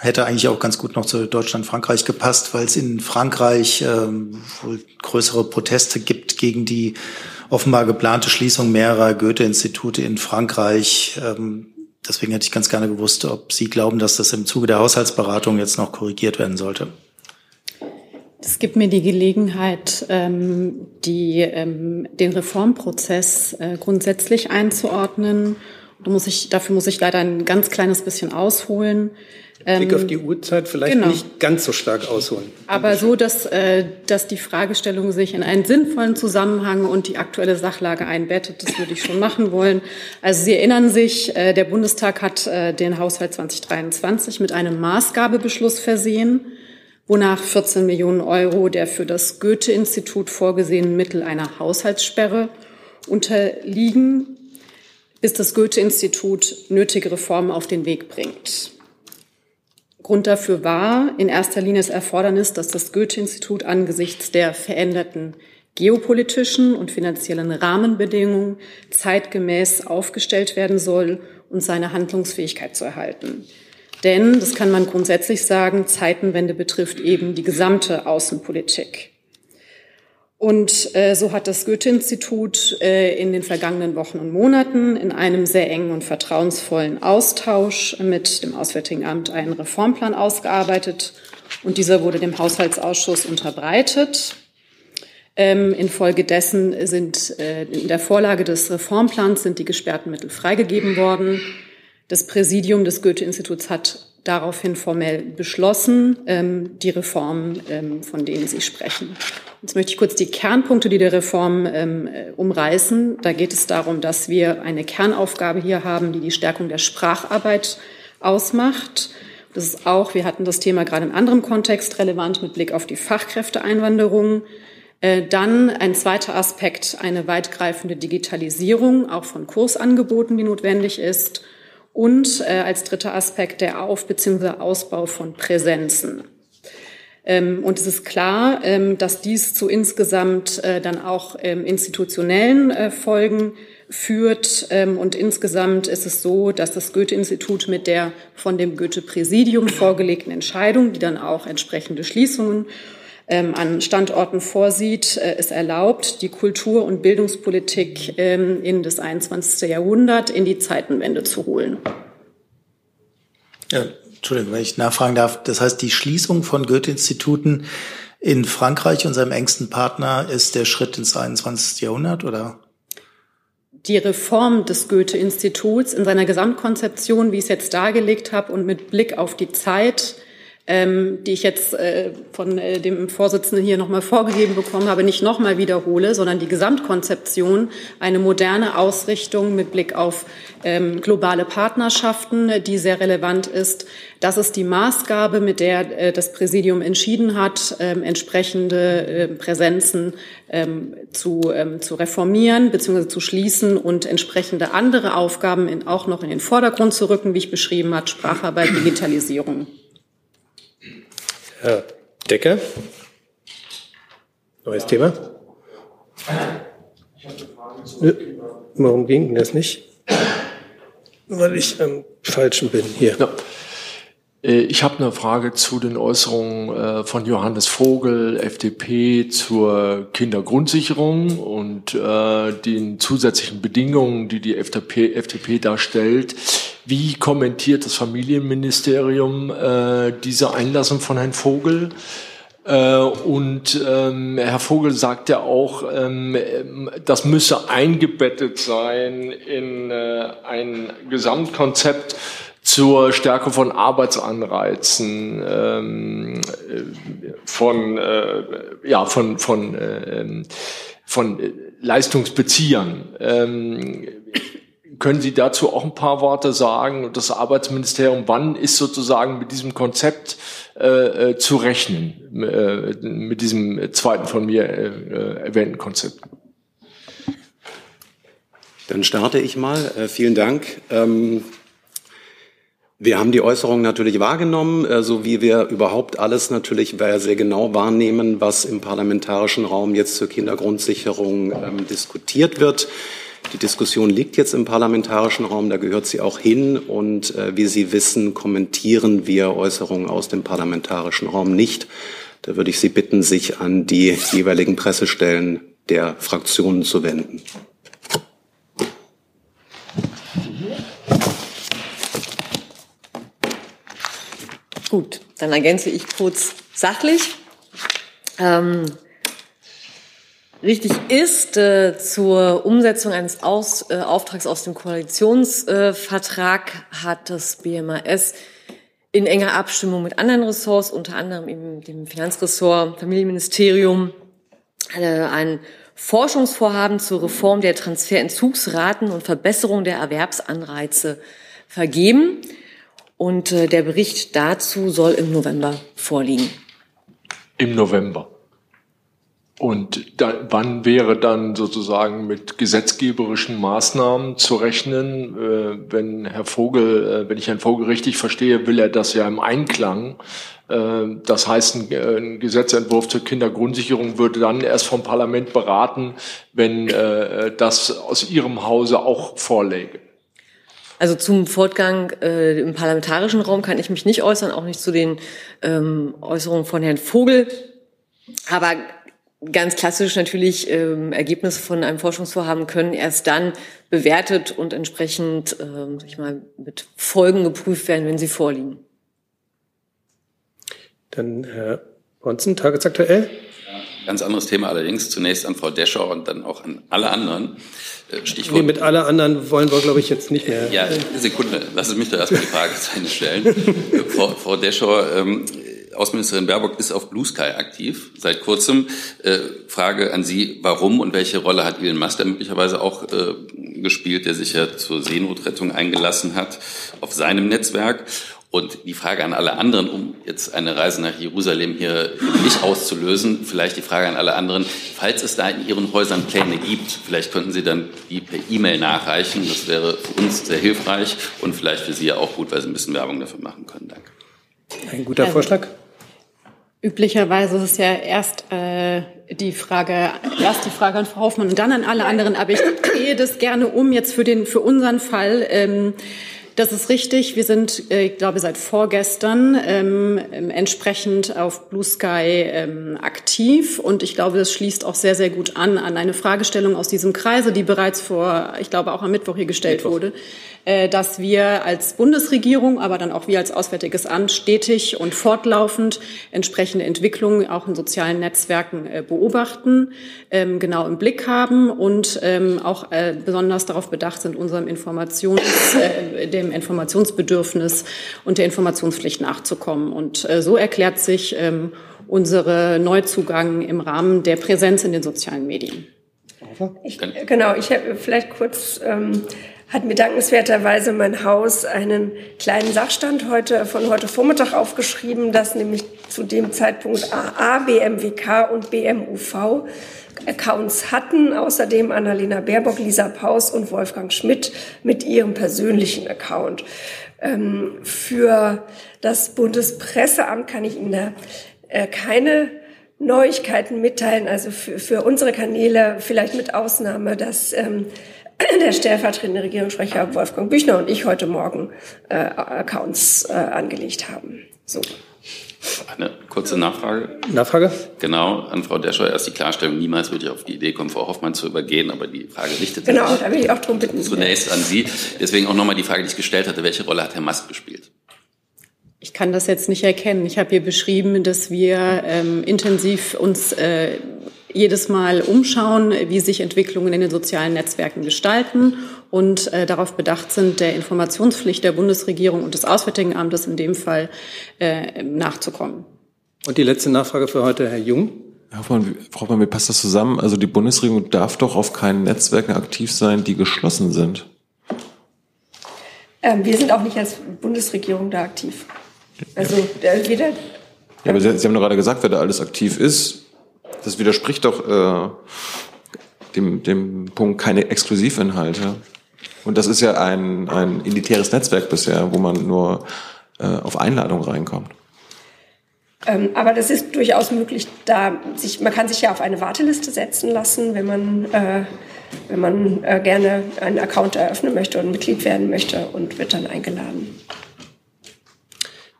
Hätte eigentlich auch ganz gut noch zu Deutschland-Frankreich gepasst, weil es in Frankreich ähm, wohl größere Proteste gibt gegen die offenbar geplante Schließung mehrerer Goethe-Institute in Frankreich. Ähm, deswegen hätte ich ganz gerne gewusst, ob Sie glauben, dass das im Zuge der Haushaltsberatung jetzt noch korrigiert werden sollte. Es gibt mir die Gelegenheit, ähm, die, ähm, den Reformprozess äh, grundsätzlich einzuordnen. Da muss ich, dafür muss ich leider ein ganz kleines bisschen ausholen. Blick auf ähm, die Uhrzeit vielleicht genau. nicht ganz so stark ausholen. Aber so, dass, äh, dass die Fragestellung sich in einen sinnvollen Zusammenhang und die aktuelle Sachlage einbettet, das würde ich schon machen wollen. Also Sie erinnern sich, äh, der Bundestag hat äh, den Haushalt 2023 mit einem Maßgabebeschluss versehen, wonach 14 Millionen Euro der für das Goethe-Institut vorgesehenen Mittel einer Haushaltssperre unterliegen, bis das Goethe-Institut nötige Reformen auf den Weg bringt. Grund dafür war in erster Linie das Erfordernis, dass das Goethe-Institut angesichts der veränderten geopolitischen und finanziellen Rahmenbedingungen zeitgemäß aufgestellt werden soll und seine Handlungsfähigkeit zu erhalten. Denn, das kann man grundsätzlich sagen, Zeitenwende betrifft eben die gesamte Außenpolitik. Und äh, so hat das Goethe-Institut äh, in den vergangenen Wochen und Monaten in einem sehr engen und vertrauensvollen Austausch mit dem Auswärtigen Amt einen Reformplan ausgearbeitet. Und dieser wurde dem Haushaltsausschuss unterbreitet. Ähm, infolgedessen sind äh, in der Vorlage des Reformplans sind die gesperrten Mittel freigegeben worden. Das Präsidium des Goethe-Instituts hat daraufhin formell beschlossen, ähm, die Reformen, ähm, von denen Sie sprechen. Jetzt möchte ich kurz die Kernpunkte, die der Reform ähm, äh, umreißen. Da geht es darum, dass wir eine Kernaufgabe hier haben, die die Stärkung der Spracharbeit ausmacht. Das ist auch, wir hatten das Thema gerade in anderem Kontext relevant mit Blick auf die Fachkräfteeinwanderung. Äh, dann ein zweiter Aspekt, eine weitgreifende Digitalisierung auch von Kursangeboten, die notwendig ist und äh, als dritter Aspekt der Auf- bzw. Ausbau von Präsenzen. Ähm, und es ist klar, ähm, dass dies zu insgesamt äh, dann auch ähm, institutionellen äh, Folgen führt. Ähm, und insgesamt ist es so, dass das Goethe-Institut mit der von dem Goethe-Präsidium vorgelegten Entscheidung, die dann auch entsprechende Schließungen ähm, an Standorten vorsieht, äh, es erlaubt, die Kultur- und Bildungspolitik ähm, in das 21. Jahrhundert in die Zeitenwende zu holen. Ja, Entschuldigung, wenn ich nachfragen darf. Das heißt, die Schließung von Goethe-Instituten in Frankreich, unserem engsten Partner, ist der Schritt ins 21. Jahrhundert, oder? die Reform des Goethe-Instituts in seiner Gesamtkonzeption, wie ich es jetzt dargelegt habe, und mit Blick auf die Zeit ähm, die ich jetzt äh, von äh, dem Vorsitzenden hier nochmal vorgegeben bekommen habe, nicht nochmal wiederhole, sondern die Gesamtkonzeption, eine moderne Ausrichtung mit Blick auf ähm, globale Partnerschaften, die sehr relevant ist. Das ist die Maßgabe, mit der äh, das Präsidium entschieden hat, ähm, entsprechende äh, Präsenzen ähm, zu, ähm, zu reformieren bzw. zu schließen und entsprechende andere Aufgaben in, auch noch in den Vordergrund zu rücken, wie ich beschrieben habe, Spracharbeit, Digitalisierung. Herr Decker. Neues. Thema. Warum ging das nicht? Weil ich am falschen bin. Hier. Ja. Äh, ich habe eine Frage zu den Äußerungen äh, von Johannes Vogel, FDP, zur Kindergrundsicherung und äh, den zusätzlichen Bedingungen, die die FDP, FDP darstellt. Wie kommentiert das Familienministerium diese Einlassung von Herrn Vogel? Und ähm, Herr Vogel sagt ja auch, ähm, das müsse eingebettet sein in äh, ein Gesamtkonzept zur Stärkung von Arbeitsanreizen, ähm, äh, von, äh, ja, von, von, äh, ähm, von Leistungsbeziehern. Ähm, können Sie dazu auch ein paar Worte sagen? Das Arbeitsministerium, wann ist sozusagen mit diesem Konzept äh, äh zu rechnen, äh, mit diesem zweiten von mir äh, erwähnten Konzept? Dann starte ich mal. Äh, vielen Dank. Ähm, wir haben die Äußerungen natürlich wahrgenommen, äh, so wie wir überhaupt alles natürlich sehr genau wahrnehmen, was im parlamentarischen Raum jetzt zur Kindergrundsicherung ähm, diskutiert wird. Die Diskussion liegt jetzt im parlamentarischen Raum, da gehört sie auch hin. Und äh, wie Sie wissen, kommentieren wir Äußerungen aus dem parlamentarischen Raum nicht. Da würde ich Sie bitten, sich an die jeweiligen Pressestellen der Fraktionen zu wenden. Gut, dann ergänze ich kurz sachlich. Ähm, richtig ist, äh, zur Umsetzung eines aus, äh, Auftrags aus dem Koalitionsvertrag äh, hat das BMAS in enger Abstimmung mit anderen Ressorts, unter anderem eben dem Finanzressort, Familienministerium, äh, ein Forschungsvorhaben zur Reform der Transferentzugsraten und Verbesserung der Erwerbsanreize vergeben. Und äh, der Bericht dazu soll im November vorliegen. Im November. Und da, wann wäre dann sozusagen mit gesetzgeberischen Maßnahmen zu rechnen? Äh, wenn Herr Vogel, äh, wenn ich Herrn Vogel richtig verstehe, will er das ja im Einklang. Äh, das heißt, ein, äh, ein, Gesetzentwurf zur Kindergrundsicherung würde dann erst vom Parlament beraten, wenn äh, das aus Ihrem Hause auch vorläge. Also zum Fortgang äh, im parlamentarischen Raum kann ich mich nicht äußern, auch nicht zu den ähm, Äußerungen von Herrn Vogel. Aber ganz klassisch natürlich ähm, Ergebnisse von einem Forschungsvorhaben können erst dann bewertet und entsprechend ähm, sag ich mal, mit Folgen geprüft werden, wenn sie vorliegen. Dann Herr Bonzen, tagesaktuell. Ganz anderes Thema allerdings. Zunächst an Frau Descher und dann auch an alle anderen. Äh, Stichwort. Nee, mit alle anderen wollen wir, glaube ich, jetzt nicht mehr. Ja, Sekunde. Lassen Sie mich doch erstmal die Frage stellen. *laughs* Frau, Frau Descher, ähm, Außenministerin Baerbock ist auf Blue Sky aktiv seit kurzem. Äh, Frage an Sie, warum und welche Rolle hat Elon Musk da möglicherweise auch äh, gespielt, der sich ja zur Seenotrettung eingelassen hat auf seinem Netzwerk? Und die Frage an alle anderen, um jetzt eine Reise nach Jerusalem hier nicht auszulösen, vielleicht die Frage an alle anderen, falls es da in Ihren Häusern Pläne gibt, vielleicht könnten Sie dann die per E-Mail nachreichen. Das wäre für uns sehr hilfreich und vielleicht für Sie ja auch gut, weil Sie ein bisschen Werbung dafür machen können. Danke. Ein guter Vorschlag. Üblicherweise ist es ja erst äh, die Frage, erst die Frage an Frau Hoffmann und dann an alle anderen. Aber ich drehe das gerne um jetzt für den für unseren Fall. Ähm, das ist richtig. Wir sind, äh, ich glaube, seit vorgestern ähm, entsprechend auf Blue Sky ähm, aktiv. Und ich glaube, das schließt auch sehr, sehr gut an an eine Fragestellung aus diesem Kreise, die bereits vor, ich glaube, auch am Mittwoch hier gestellt Mittwoch. wurde. Äh, dass wir als Bundesregierung, aber dann auch wir als Auswärtiges Amt stetig und fortlaufend entsprechende Entwicklungen auch in sozialen Netzwerken äh, beobachten, ähm, genau im Blick haben und ähm, auch äh, besonders darauf bedacht sind, unserem Informations, dem Informationsbedürfnis und der Informationspflicht nachzukommen. Und so erklärt sich ähm, unsere Neuzugang im Rahmen der Präsenz in den sozialen Medien. Ich, genau, ich habe vielleicht kurz ähm, hat mir dankenswerterweise mein Haus einen kleinen Sachstand heute, von heute Vormittag aufgeschrieben, dass nämlich zu dem Zeitpunkt AA, BMWK und BMUV Accounts hatten, außerdem Annalena Baerbock, Lisa Paus und Wolfgang Schmidt mit ihrem persönlichen Account. Ähm, für das Bundespresseamt kann ich Ihnen da äh, keine Neuigkeiten mitteilen. Also für, für unsere Kanäle vielleicht mit Ausnahme, dass ähm, *clears throat* der stellvertretende Regierungssprecher Wolfgang Büchner und ich heute Morgen äh, Accounts äh, angelegt haben. So. Eine kurze Nachfrage. Nachfrage? Genau, an Frau Descher erst die Klarstellung. Niemals würde ich auf die Idee kommen, Frau Hoffmann zu übergehen, aber die Frage richtet sich. Genau, da will ich auch drum bitten. Zunächst an Sie. Deswegen auch nochmal die Frage, die ich gestellt hatte. Welche Rolle hat Herr Musk gespielt? Ich kann das jetzt nicht erkennen. Ich habe hier beschrieben, dass wir ähm, intensiv uns äh, jedes Mal umschauen, wie sich Entwicklungen in den sozialen Netzwerken gestalten und äh, darauf bedacht sind, der Informationspflicht der Bundesregierung und des Auswärtigen Amtes in dem Fall äh, nachzukommen. Und die letzte Nachfrage für heute, Herr Jung. Herr Hoffmann, Frau Hoffmann, wie passt das zusammen? Also die Bundesregierung darf doch auf keinen Netzwerken aktiv sein, die geschlossen sind. Ähm, wir sind auch nicht als Bundesregierung da aktiv. Also äh, weder. Ja, aber Sie, Sie haben doch gerade gesagt, wer da alles aktiv ist. Das widerspricht doch äh, dem, dem Punkt keine Exklusivinhalte. Und das ist ja ein, ein elitäres Netzwerk bisher, wo man nur äh, auf Einladung reinkommt. Ähm, aber das ist durchaus möglich, da sich, man kann sich ja auf eine Warteliste setzen lassen, wenn man, äh, wenn man äh, gerne einen Account eröffnen möchte und Mitglied werden möchte und wird dann eingeladen.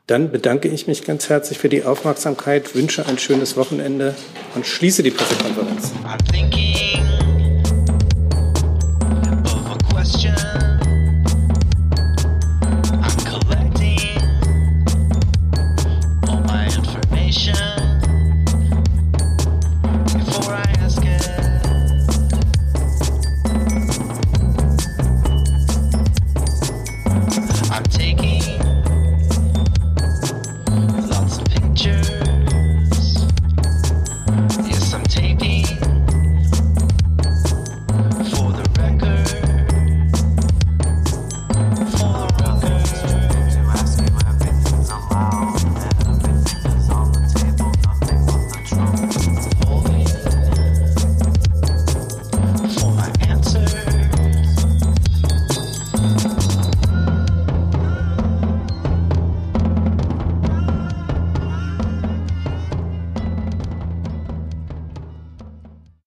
Dann bedanke ich mich ganz herzlich für die Aufmerksamkeit, wünsche ein schönes Wochenende und schließe die Pressekonferenz.